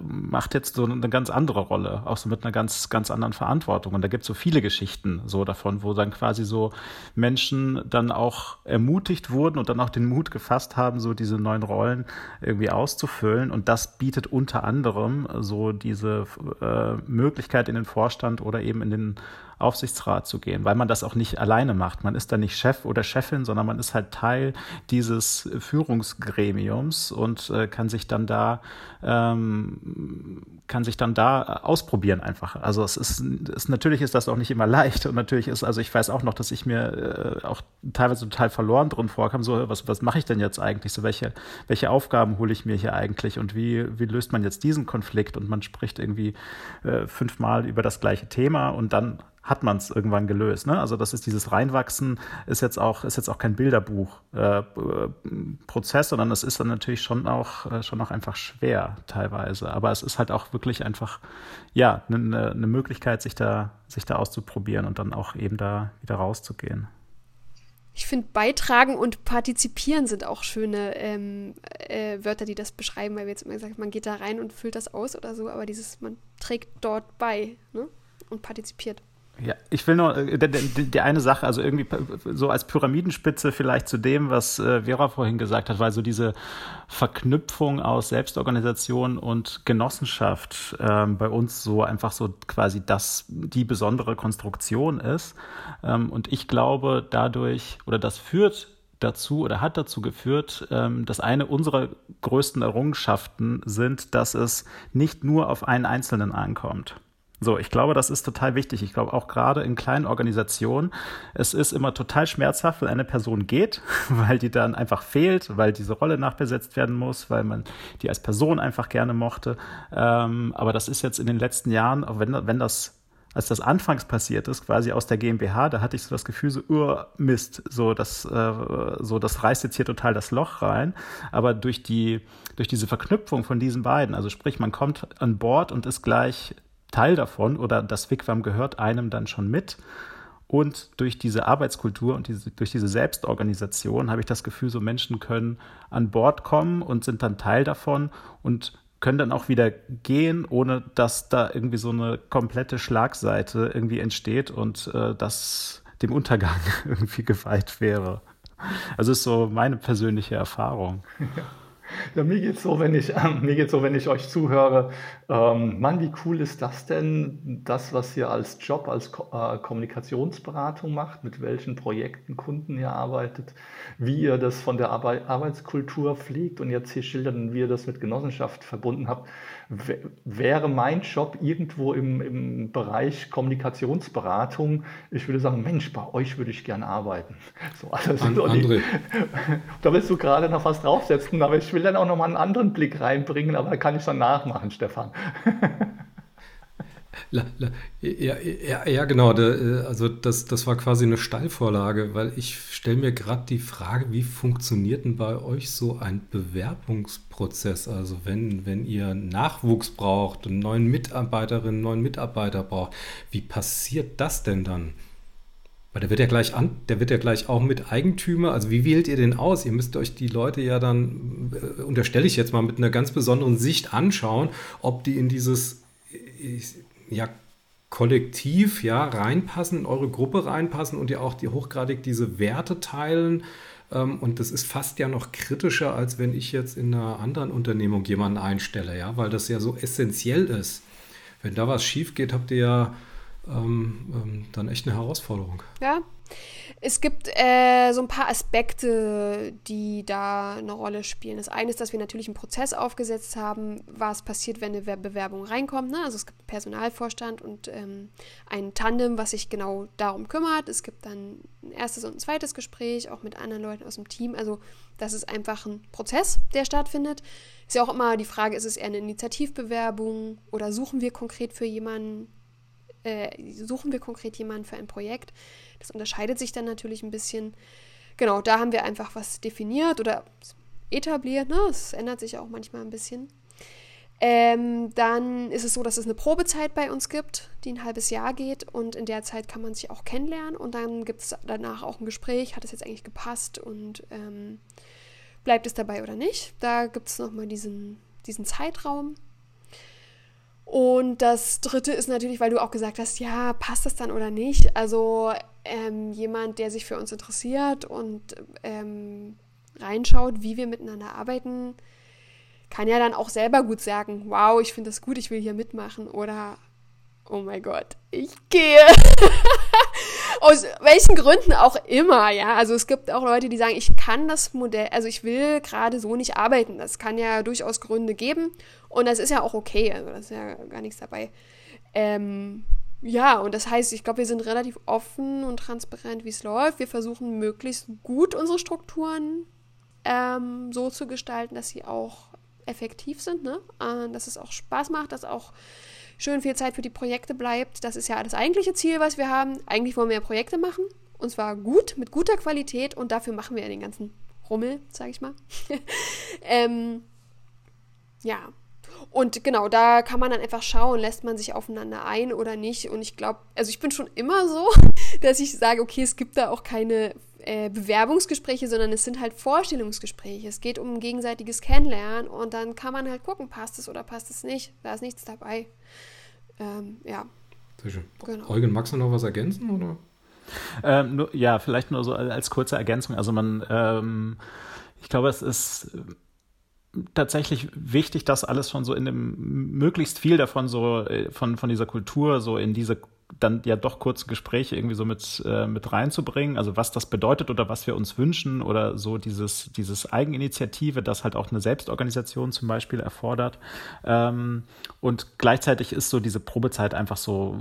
macht jetzt so eine ganz andere Rolle, auch so mit einer ganz, ganz anderen Verantwortung. Und da gibt es so viele Geschichten so davon, wo dann quasi so Menschen dann auch ermutigt wurden und dann auch den Mut gefasst haben, so diese neuen Rollen irgendwie auszufüllen. Und das bietet unter anderem so diese äh, Möglichkeit in den Vorstand oder eben in den Aufsichtsrat zu gehen, weil man das auch nicht alleine macht. Man ist da nicht Chef oder Chefin, sondern man ist halt Teil dieses Führungsgremiums und äh, kann sich dann da ähm, kann sich dann da ausprobieren einfach. Also es ist, es, natürlich ist das auch nicht immer leicht und natürlich ist, also ich weiß auch noch, dass ich mir äh, auch teilweise total verloren drin vorkam, so was, was mache ich denn jetzt eigentlich, so welche, welche Aufgaben hole ich mir hier eigentlich und wie, wie löst man jetzt diesen Konflikt und man spricht irgendwie äh, fünfmal über das gleiche Thema und dann hat man es irgendwann gelöst. Ne? Also das ist dieses Reinwachsen, ist jetzt auch, ist jetzt auch kein Bilderbuch-Prozess, äh, sondern es ist dann natürlich schon auch, äh, schon auch einfach schwer teilweise. Aber es ist halt auch wirklich einfach, ja, eine ne, ne Möglichkeit, sich da, sich da auszuprobieren und dann auch eben da wieder rauszugehen. Ich finde, beitragen und partizipieren sind auch schöne ähm, äh, Wörter, die das beschreiben, weil wir jetzt immer gesagt haben, man geht da rein und füllt das aus oder so, aber dieses, man trägt dort bei ne? und partizipiert. Ja, ich will nur äh, die, eine Sache, also irgendwie so als Pyramidenspitze vielleicht zu dem, was äh, Vera vorhin gesagt hat, weil so diese Verknüpfung aus Selbstorganisation und Genossenschaft ähm, bei uns so einfach so quasi das die besondere Konstruktion ist. Ähm, und ich glaube, dadurch oder das führt dazu oder hat dazu geführt, ähm, dass eine unserer größten Errungenschaften sind, dass es nicht nur auf einen Einzelnen ankommt. So, ich glaube, das ist total wichtig. Ich glaube auch gerade in kleinen Organisationen, es ist immer total schmerzhaft, wenn eine Person geht, weil die dann einfach fehlt, weil diese Rolle nachbesetzt werden muss, weil man die als Person einfach gerne mochte. Ähm, aber das ist jetzt in den letzten Jahren, auch wenn, wenn das als das anfangs passiert ist, quasi aus der GmbH, da hatte ich so das Gefühl, so, uh, Mist, so das, äh, so das reißt jetzt hier total das Loch rein. Aber durch die, durch diese Verknüpfung von diesen beiden, also sprich, man kommt an Bord und ist gleich Teil davon oder das Wigwam gehört einem dann schon mit. Und durch diese Arbeitskultur und diese, durch diese Selbstorganisation habe ich das Gefühl, so Menschen können an Bord kommen und sind dann Teil davon und können dann auch wieder gehen, ohne dass da irgendwie so eine komplette Schlagseite irgendwie entsteht und äh, das dem Untergang irgendwie geweiht wäre. Also ist so meine persönliche Erfahrung. Ja. Ja, mir geht's so, wenn ich, äh, mir geht's so, wenn ich euch zuhöre. Ähm, Mann, wie cool ist das denn, das, was ihr als Job, als Ko äh, Kommunikationsberatung macht, mit welchen Projekten Kunden ihr arbeitet, wie ihr das von der Arbeit, Arbeitskultur pflegt und jetzt hier schildern, wie ihr das mit Genossenschaft verbunden habt wäre mein Job irgendwo im, im Bereich Kommunikationsberatung, ich würde sagen, Mensch, bei euch würde ich gerne arbeiten. So, also An, André. Da willst du gerade noch was draufsetzen, aber ich will dann auch noch mal einen anderen Blick reinbringen, aber da kann ich dann nachmachen, Stefan. Ja, ja, ja, genau. Da, also das, das war quasi eine Steilvorlage, weil ich stelle mir gerade die Frage, wie funktioniert denn bei euch so ein Bewerbungsprozess? Also wenn, wenn ihr Nachwuchs braucht, einen neuen Mitarbeiterinnen, neuen Mitarbeiter braucht, wie passiert das denn dann? Weil der wird ja gleich an, der wird ja gleich auch mit Eigentümer. Also wie wählt ihr den aus? Ihr müsst euch die Leute ja dann, äh, unterstelle ich jetzt mal, mit einer ganz besonderen Sicht anschauen, ob die in dieses ich, ja, kollektiv ja reinpassen, in eure Gruppe reinpassen und ja auch die hochgradig diese Werte teilen. Ähm, und das ist fast ja noch kritischer, als wenn ich jetzt in einer anderen Unternehmung jemanden einstelle, ja, weil das ja so essentiell ist. Wenn da was schief geht, habt ihr ja ähm, ähm, dann echt eine Herausforderung. Ja, es gibt äh, so ein paar Aspekte, die da eine Rolle spielen. Das eine ist, dass wir natürlich einen Prozess aufgesetzt haben, was passiert, wenn eine Bewerbung reinkommt. Ne? Also es gibt einen Personalvorstand und ähm, ein Tandem, was sich genau darum kümmert. Es gibt dann ein erstes und ein zweites Gespräch, auch mit anderen Leuten aus dem Team. Also das ist einfach ein Prozess, der stattfindet. Ist ja auch immer die Frage, ist es eher eine Initiativbewerbung oder suchen wir konkret für jemanden, äh, suchen wir konkret jemanden für ein Projekt? Das unterscheidet sich dann natürlich ein bisschen. Genau, da haben wir einfach was definiert oder etabliert. Ne? Es ändert sich auch manchmal ein bisschen. Ähm, dann ist es so, dass es eine Probezeit bei uns gibt, die ein halbes Jahr geht und in der Zeit kann man sich auch kennenlernen und dann gibt es danach auch ein Gespräch, hat es jetzt eigentlich gepasst und ähm, bleibt es dabei oder nicht. Da gibt es nochmal diesen, diesen Zeitraum. Und das dritte ist natürlich, weil du auch gesagt hast, ja, passt das dann oder nicht? Also ähm, jemand, der sich für uns interessiert und ähm, reinschaut, wie wir miteinander arbeiten, kann ja dann auch selber gut sagen, wow, ich finde das gut, ich will hier mitmachen oder oh mein Gott, ich gehe. Aus welchen Gründen auch immer, ja. Also es gibt auch Leute, die sagen, ich kann das Modell, also ich will gerade so nicht arbeiten. Das kann ja durchaus Gründe geben und das ist ja auch okay. Also das ist ja gar nichts dabei. Ähm, ja, und das heißt, ich glaube, wir sind relativ offen und transparent, wie es läuft. Wir versuchen möglichst gut unsere Strukturen ähm, so zu gestalten, dass sie auch effektiv sind, ne? Äh, dass es auch Spaß macht, dass auch schön viel Zeit für die Projekte bleibt. Das ist ja das eigentliche Ziel, was wir haben. Eigentlich wollen wir ja Projekte machen. Und zwar gut, mit guter Qualität. Und dafür machen wir ja den ganzen Rummel, sage ich mal. ähm, ja. Und genau, da kann man dann einfach schauen, lässt man sich aufeinander ein oder nicht. Und ich glaube, also ich bin schon immer so, dass ich sage, okay, es gibt da auch keine äh, Bewerbungsgespräche, sondern es sind halt Vorstellungsgespräche. Es geht um gegenseitiges Kennenlernen und dann kann man halt gucken, passt es oder passt es nicht. Da ist nichts dabei. Ähm, ja. Sehr schön. Genau. Eugen, magst du noch was ergänzen oder? Ähm, nur, ja, vielleicht nur so als kurze Ergänzung. Also man, ähm, ich glaube, es ist tatsächlich wichtig, dass alles schon so in dem möglichst viel davon so äh, von von dieser Kultur so in diese dann ja doch kurze Gespräche irgendwie so mit, äh, mit reinzubringen, also was das bedeutet oder was wir uns wünschen oder so dieses, dieses Eigeninitiative, das halt auch eine Selbstorganisation zum Beispiel erfordert. Ähm, und gleichzeitig ist so diese Probezeit einfach so,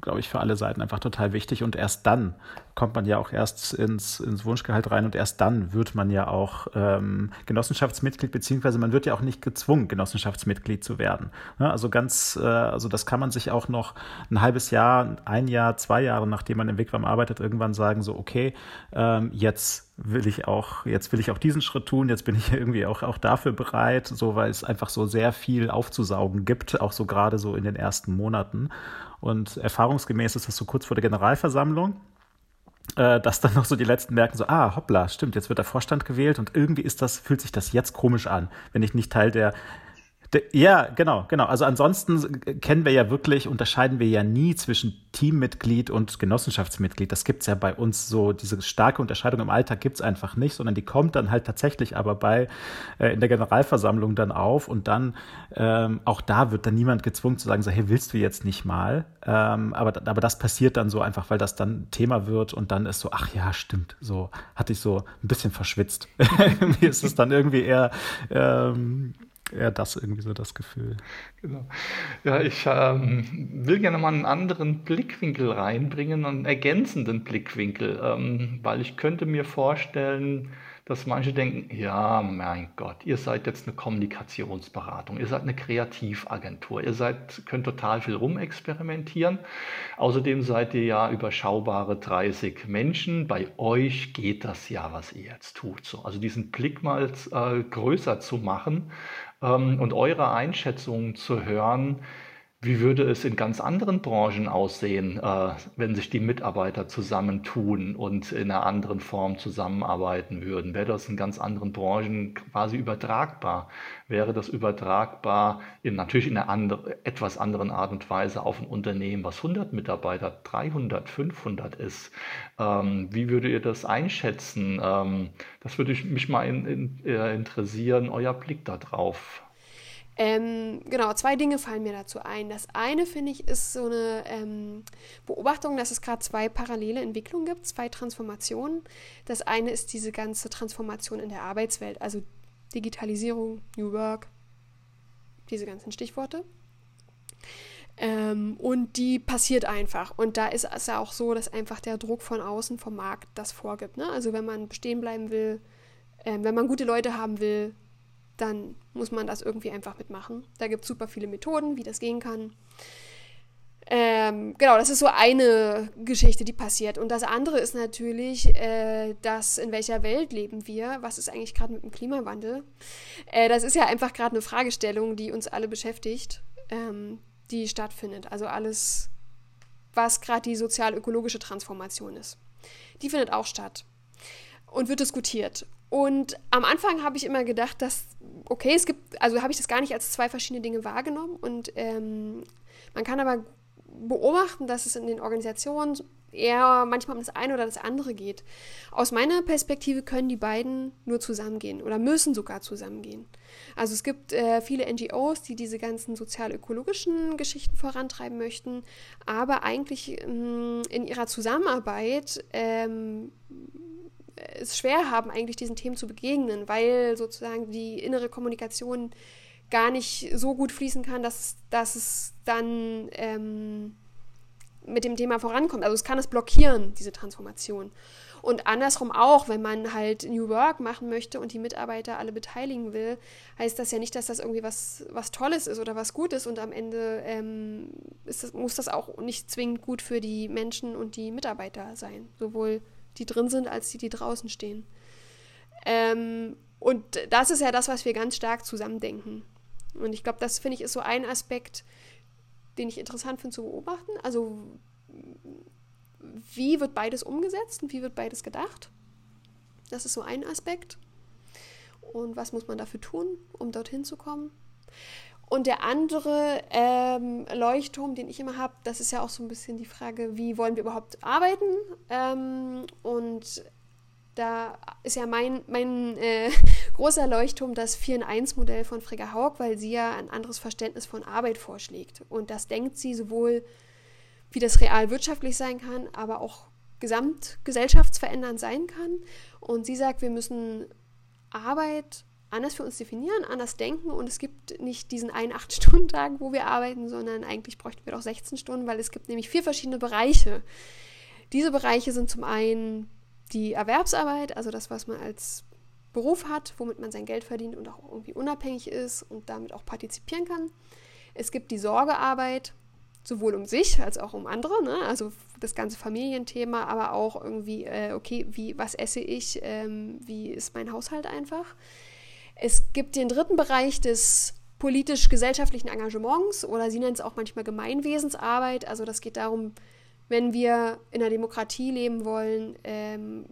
glaube ich, für alle Seiten einfach total wichtig und erst dann kommt man ja auch erst ins, ins Wunschgehalt rein und erst dann wird man ja auch ähm, Genossenschaftsmitglied, beziehungsweise man wird ja auch nicht gezwungen, Genossenschaftsmitglied zu werden. Ja, also ganz, äh, also das kann man sich auch noch ein halbes Jahr, ein Jahr, zwei Jahre, nachdem man im Wigwam arbeitet, irgendwann sagen, so, okay, ähm, jetzt will ich auch, jetzt will ich auch diesen Schritt tun, jetzt bin ich irgendwie auch, auch dafür bereit, so weil es einfach so sehr viel aufzusaugen gibt, auch so gerade so in den ersten Monaten. Und erfahrungsgemäß ist das so kurz vor der Generalversammlung äh, dass dann noch so die letzten merken so, ah, hoppla, stimmt, jetzt wird der Vorstand gewählt und irgendwie ist das, fühlt sich das jetzt komisch an, wenn ich nicht Teil der ja, genau, genau. Also ansonsten kennen wir ja wirklich, unterscheiden wir ja nie zwischen Teammitglied und Genossenschaftsmitglied. Das gibt's ja bei uns so, diese starke Unterscheidung im Alltag gibt's einfach nicht, sondern die kommt dann halt tatsächlich aber bei äh, in der Generalversammlung dann auf und dann ähm, auch da wird dann niemand gezwungen zu sagen, so, hey, willst du jetzt nicht mal? Ähm, aber, aber das passiert dann so einfach, weil das dann Thema wird und dann ist so, ach ja, stimmt, so hatte ich so ein bisschen verschwitzt. Mir ist es dann irgendwie eher ähm, eher das irgendwie so das Gefühl. Genau. Ja, ich ähm, will gerne mal einen anderen Blickwinkel reinbringen, einen ergänzenden Blickwinkel, ähm, weil ich könnte mir vorstellen, dass manche denken, ja, mein Gott, ihr seid jetzt eine Kommunikationsberatung, ihr seid eine Kreativagentur, ihr seid, könnt total viel rumexperimentieren. Außerdem seid ihr ja überschaubare 30 Menschen. Bei euch geht das ja, was ihr jetzt tut. So, also diesen Blick mal äh, größer zu machen ähm, und eure Einschätzungen zu hören, wie würde es in ganz anderen Branchen aussehen, äh, wenn sich die Mitarbeiter zusammentun und in einer anderen Form zusammenarbeiten würden? Wäre das in ganz anderen Branchen quasi übertragbar? Wäre das übertragbar in natürlich in einer andere, etwas anderen Art und Weise auf ein Unternehmen, was 100 Mitarbeiter, 300, 500 ist? Ähm, wie würdet ihr das einschätzen? Ähm, das würde mich mal in, in, äh, interessieren, euer Blick darauf. Ähm, genau, zwei Dinge fallen mir dazu ein. Das eine, finde ich, ist so eine ähm, Beobachtung, dass es gerade zwei parallele Entwicklungen gibt, zwei Transformationen. Das eine ist diese ganze Transformation in der Arbeitswelt, also Digitalisierung, New Work, diese ganzen Stichworte. Ähm, und die passiert einfach. Und da ist es ja auch so, dass einfach der Druck von außen, vom Markt das vorgibt. Ne? Also wenn man bestehen bleiben will, äh, wenn man gute Leute haben will, dann muss man das irgendwie einfach mitmachen. Da gibt es super viele Methoden, wie das gehen kann. Ähm, genau, das ist so eine Geschichte, die passiert. Und das andere ist natürlich, äh, dass in welcher Welt leben wir? Was ist eigentlich gerade mit dem Klimawandel? Äh, das ist ja einfach gerade eine Fragestellung, die uns alle beschäftigt, ähm, die stattfindet. Also alles, was gerade die sozial-ökologische Transformation ist. Die findet auch statt und wird diskutiert. Und am Anfang habe ich immer gedacht, dass, okay, es gibt, also habe ich das gar nicht als zwei verschiedene Dinge wahrgenommen. Und ähm, man kann aber beobachten, dass es in den Organisationen eher manchmal um das eine oder das andere geht. Aus meiner Perspektive können die beiden nur zusammengehen oder müssen sogar zusammengehen. Also es gibt äh, viele NGOs, die diese ganzen sozial-ökologischen Geschichten vorantreiben möchten, aber eigentlich ähm, in ihrer Zusammenarbeit ähm, es schwer haben, eigentlich diesen Themen zu begegnen, weil sozusagen die innere Kommunikation gar nicht so gut fließen kann, dass, dass es dann ähm, mit dem Thema vorankommt. Also es kann es blockieren, diese Transformation. Und andersrum auch, wenn man halt New Work machen möchte und die Mitarbeiter alle beteiligen will, heißt das ja nicht, dass das irgendwie was, was Tolles ist oder was Gutes und am Ende ähm, das, muss das auch nicht zwingend gut für die Menschen und die Mitarbeiter sein, sowohl die drin sind als die, die draußen stehen. Ähm, und das ist ja das, was wir ganz stark zusammendenken. Und ich glaube, das finde ich ist so ein Aspekt, den ich interessant finde zu beobachten. Also wie wird beides umgesetzt und wie wird beides gedacht? Das ist so ein Aspekt. Und was muss man dafür tun, um dorthin zu kommen? Und der andere ähm, Leuchtturm, den ich immer habe, das ist ja auch so ein bisschen die Frage, wie wollen wir überhaupt arbeiten? Ähm, und da ist ja mein, mein äh, großer Leuchtturm das 4-in-1-Modell von Frigga Haug, weil sie ja ein anderes Verständnis von Arbeit vorschlägt. Und das denkt sie sowohl, wie das real wirtschaftlich sein kann, aber auch gesamtgesellschaftsverändernd sein kann. Und sie sagt, wir müssen Arbeit anders für uns definieren, anders denken und es gibt nicht diesen einen 8-Stunden-Tag, wo wir arbeiten, sondern eigentlich bräuchten wir doch 16 Stunden, weil es gibt nämlich vier verschiedene Bereiche. Diese Bereiche sind zum einen die Erwerbsarbeit, also das, was man als Beruf hat, womit man sein Geld verdient und auch irgendwie unabhängig ist und damit auch partizipieren kann. Es gibt die Sorgearbeit, sowohl um sich als auch um andere, ne? also das ganze Familienthema, aber auch irgendwie, äh, okay, wie, was esse ich, ähm, wie ist mein Haushalt einfach. Es gibt den dritten Bereich des politisch-gesellschaftlichen Engagements oder sie nennt es auch manchmal Gemeinwesensarbeit, also das geht darum, wenn wir in einer Demokratie leben wollen, ähm,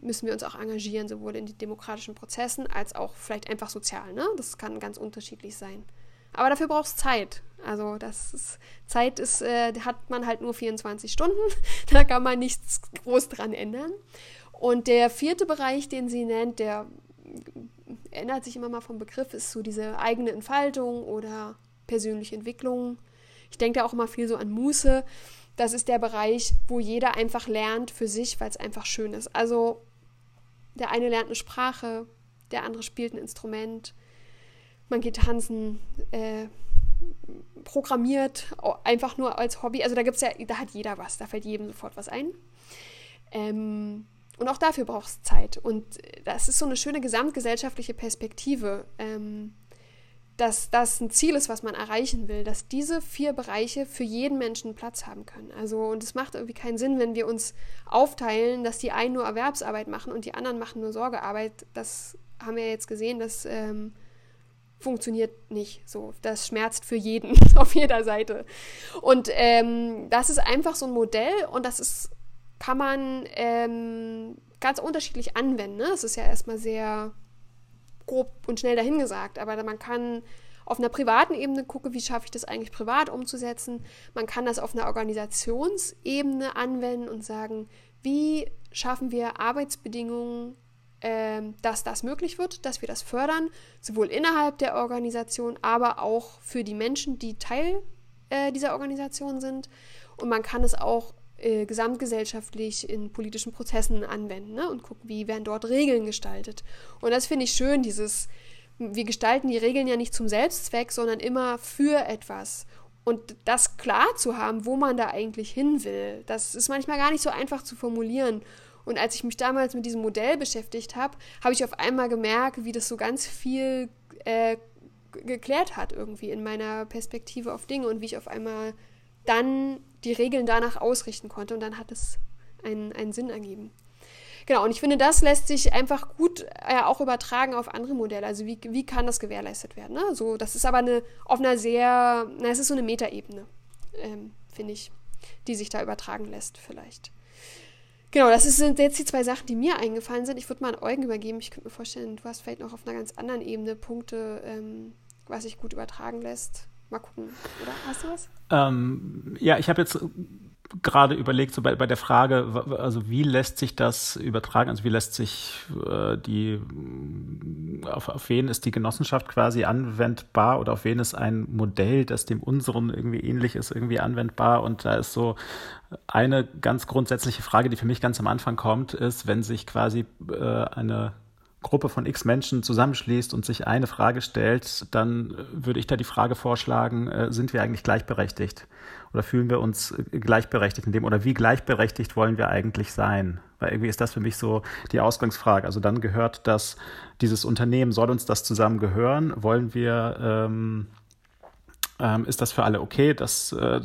müssen wir uns auch engagieren, sowohl in den demokratischen Prozessen als auch vielleicht einfach sozial. Ne? Das kann ganz unterschiedlich sein. Aber dafür braucht es Zeit. Also das ist, Zeit ist, äh, hat man halt nur 24 Stunden. da kann man nichts groß dran ändern. Und der vierte Bereich, den sie nennt, der ändert sich immer mal vom Begriff, ist so diese eigene Entfaltung oder persönliche Entwicklung. Ich denke da auch immer viel so an Muße das ist der Bereich, wo jeder einfach lernt für sich, weil es einfach schön ist. Also der eine lernt eine Sprache, der andere spielt ein Instrument, man geht tanzen, äh, programmiert, einfach nur als Hobby. Also da gibt es ja, da hat jeder was, da fällt jedem sofort was ein. Ähm, und auch dafür braucht es Zeit. Und das ist so eine schöne gesamtgesellschaftliche Perspektive. Ähm, dass das ein Ziel ist, was man erreichen will, dass diese vier Bereiche für jeden Menschen Platz haben können. Also, und es macht irgendwie keinen Sinn, wenn wir uns aufteilen, dass die einen nur Erwerbsarbeit machen und die anderen machen nur Sorgearbeit. Das haben wir jetzt gesehen, das ähm, funktioniert nicht so. Das schmerzt für jeden auf jeder Seite. Und ähm, das ist einfach so ein Modell und das ist, kann man ähm, ganz unterschiedlich anwenden. Ne? Ist ja erstmal sehr grob und schnell dahingesagt, aber man kann auf einer privaten Ebene gucken, wie schaffe ich das eigentlich privat umzusetzen. Man kann das auf einer Organisationsebene anwenden und sagen, wie schaffen wir Arbeitsbedingungen, äh, dass das möglich wird, dass wir das fördern, sowohl innerhalb der Organisation, aber auch für die Menschen, die Teil äh, dieser Organisation sind. Und man kann es auch äh, gesamtgesellschaftlich in politischen Prozessen anwenden ne? und gucken, wie werden dort Regeln gestaltet. Und das finde ich schön, dieses, wir gestalten die Regeln ja nicht zum Selbstzweck, sondern immer für etwas. Und das klar zu haben, wo man da eigentlich hin will, das ist manchmal gar nicht so einfach zu formulieren. Und als ich mich damals mit diesem Modell beschäftigt habe, habe ich auf einmal gemerkt, wie das so ganz viel äh, geklärt hat irgendwie in meiner Perspektive auf Dinge und wie ich auf einmal dann die Regeln danach ausrichten konnte und dann hat es einen, einen Sinn ergeben. Genau, und ich finde, das lässt sich einfach gut äh, auch übertragen auf andere Modelle. Also wie, wie kann das gewährleistet werden? Ne? So, das ist aber eine, auf einer sehr, na, es ist so eine Metaebene, ähm, finde ich, die sich da übertragen lässt vielleicht. Genau, das sind jetzt die zwei Sachen, die mir eingefallen sind. Ich würde mal an Eugen übergeben. Ich könnte mir vorstellen, du hast vielleicht noch auf einer ganz anderen Ebene Punkte, ähm, was sich gut übertragen lässt. Mal gucken, oder? Hast du was? Ähm, ja, ich habe jetzt gerade überlegt, so bei, bei der Frage, also wie lässt sich das übertragen, also wie lässt sich äh, die, auf, auf wen ist die Genossenschaft quasi anwendbar oder auf wen ist ein Modell, das dem unseren irgendwie ähnlich ist, irgendwie anwendbar und da ist so eine ganz grundsätzliche Frage, die für mich ganz am Anfang kommt, ist, wenn sich quasi äh, eine Gruppe von x Menschen zusammenschließt und sich eine Frage stellt, dann würde ich da die Frage vorschlagen, äh, sind wir eigentlich gleichberechtigt? Oder fühlen wir uns gleichberechtigt in dem? Oder wie gleichberechtigt wollen wir eigentlich sein? Weil irgendwie ist das für mich so die Ausgangsfrage. Also dann gehört das, dieses Unternehmen, soll uns das zusammen gehören? Wollen wir, ähm, ähm, ist das für alle okay, dass, äh,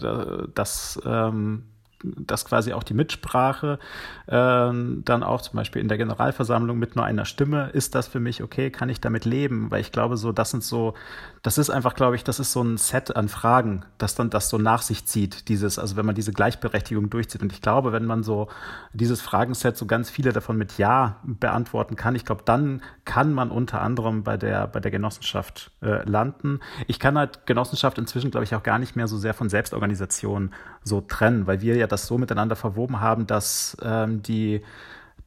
dass ähm, dass quasi auch die Mitsprache ähm, dann auch zum Beispiel in der Generalversammlung mit nur einer Stimme, ist das für mich okay, kann ich damit leben? Weil ich glaube, so, das sind so, das ist einfach, glaube ich, das ist so ein Set an Fragen, das dann das so nach sich zieht, dieses, also wenn man diese Gleichberechtigung durchzieht. Und ich glaube, wenn man so dieses Fragenset, so ganz viele davon mit Ja beantworten kann, ich glaube, dann kann man unter anderem bei der, bei der Genossenschaft äh, landen. Ich kann halt Genossenschaft inzwischen, glaube ich, auch gar nicht mehr so sehr von Selbstorganisation so trennen, weil wir ja das so miteinander verwoben haben, dass ähm, die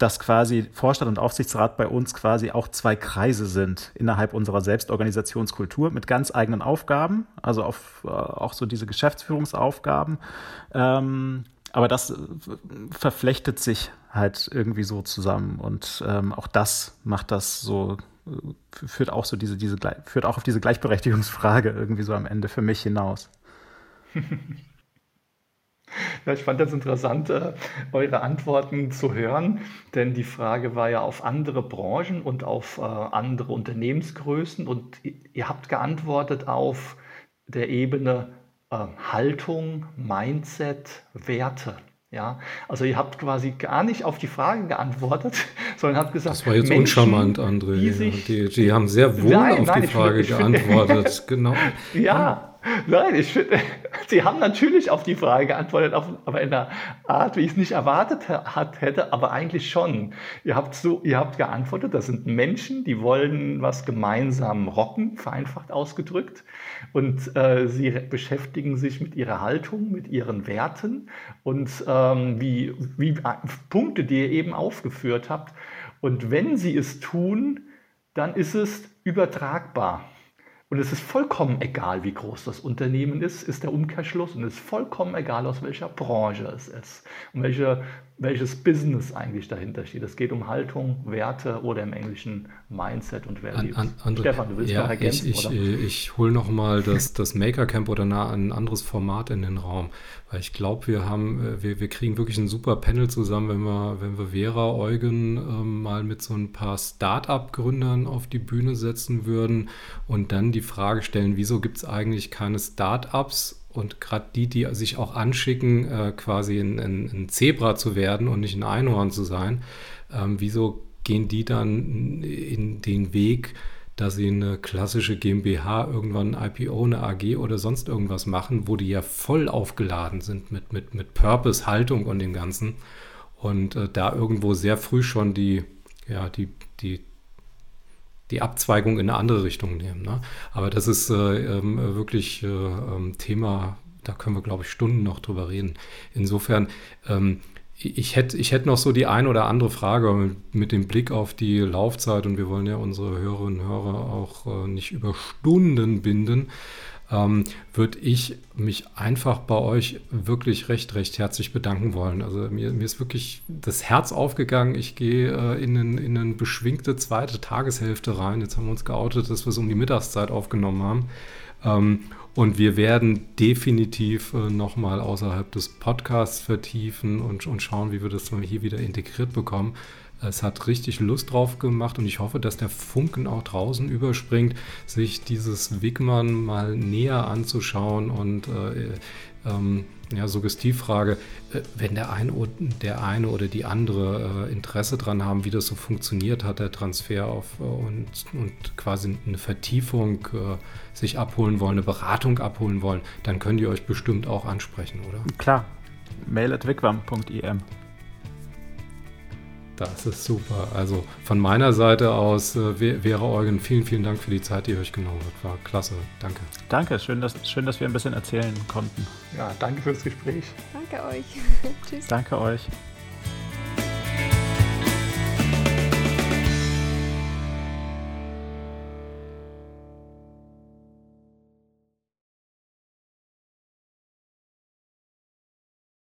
dass quasi Vorstand und Aufsichtsrat bei uns quasi auch zwei Kreise sind innerhalb unserer Selbstorganisationskultur mit ganz eigenen Aufgaben, also auf, äh, auch so diese Geschäftsführungsaufgaben. Ähm, aber das verflechtet sich halt irgendwie so zusammen und ähm, auch das macht das so äh, führt auch so diese diese führt auch auf diese Gleichberechtigungsfrage irgendwie so am Ende für mich hinaus. Ja, ich fand das interessant, äh, eure Antworten zu hören, denn die Frage war ja auf andere Branchen und auf äh, andere Unternehmensgrößen und ihr habt geantwortet auf der Ebene äh, Haltung, Mindset, Werte. Ja, also ihr habt quasi gar nicht auf die Frage geantwortet, sondern habt gesagt, das war jetzt Menschen, uncharmant, André. Die, sich, die, die, haben sehr wohl nein, auf nein, die Frage geantwortet. genau. Ja, Nein, ich finde, Sie haben natürlich auf die Frage geantwortet, aber in einer Art, wie ich es nicht erwartet hat, hätte, aber eigentlich schon. Ihr habt so, ihr habt geantwortet, das sind Menschen, die wollen was gemeinsam rocken, vereinfacht ausgedrückt. Und äh, sie beschäftigen sich mit ihrer Haltung, mit ihren Werten und ähm, wie, wie Punkte, die ihr eben aufgeführt habt. Und wenn sie es tun, dann ist es übertragbar. Und es ist vollkommen egal, wie groß das Unternehmen ist, ist der Umkehrschluss. Und es ist vollkommen egal, aus welcher Branche es ist und welche welches Business eigentlich dahinter steht. Es geht um Haltung, Werte oder im Englischen Mindset und Values. An, an, Stefan, du willst ja, noch ergänzen, ich, ich, oder? Ich hole nochmal das, das Maker Camp oder ein anderes Format in den Raum, weil ich glaube, wir haben, äh, wir, wir kriegen wirklich ein super Panel zusammen, wenn wir, wenn wir Vera Eugen ähm, mal mit so ein paar Start-up-Gründern auf die Bühne setzen würden und dann die Frage stellen, wieso gibt es eigentlich keine Start-ups und gerade die, die sich auch anschicken, äh, quasi ein, ein, ein, Zebra zu werden und nicht ein Einhorn zu sein, ähm, wieso gehen die dann in den Weg, dass sie eine klassische GmbH irgendwann ein IPO, eine AG oder sonst irgendwas machen, wo die ja voll aufgeladen sind mit, mit, mit Purpose, Haltung und dem Ganzen. Und äh, da irgendwo sehr früh schon die, ja, die, die die Abzweigung in eine andere Richtung nehmen. Ne? Aber das ist äh, ähm, wirklich äh, ähm, Thema, da können wir, glaube ich, Stunden noch drüber reden. Insofern, ähm, ich hätte ich hätt noch so die ein oder andere Frage mit, mit, dem Blick auf die Laufzeit und wir wollen ja unsere Hörerinnen und Hörer auch äh, nicht über Stunden binden ähm, würde ich mich einfach bei euch wirklich recht, recht herzlich bedanken wollen. Also mir, mir ist wirklich das Herz aufgegangen. Ich gehe äh, in, in eine beschwingte zweite Tageshälfte rein. Jetzt haben wir uns geoutet, dass wir es um die Mittagszeit aufgenommen haben. Ähm, und wir werden definitiv äh, nochmal außerhalb des Podcasts vertiefen und, und schauen, wie wir das hier wieder integriert bekommen. Es hat richtig Lust drauf gemacht und ich hoffe, dass der Funken auch draußen überspringt, sich dieses Wigman mal näher anzuschauen und äh, ähm, ja, Suggestivfrage, äh, wenn der eine, der eine oder die andere äh, Interesse daran haben, wie das so funktioniert hat, der Transfer auf äh, und, und quasi eine Vertiefung äh, sich abholen wollen, eine Beratung abholen wollen, dann könnt ihr euch bestimmt auch ansprechen, oder? Klar, mail at wigwam.im. Das ist super. Also von meiner Seite aus äh, wäre Eugen, vielen, vielen Dank für die Zeit, die ihr euch genommen habt. War klasse. Danke. Danke, schön dass, schön, dass wir ein bisschen erzählen konnten. Ja, danke fürs Gespräch. Danke euch. Tschüss. Danke euch.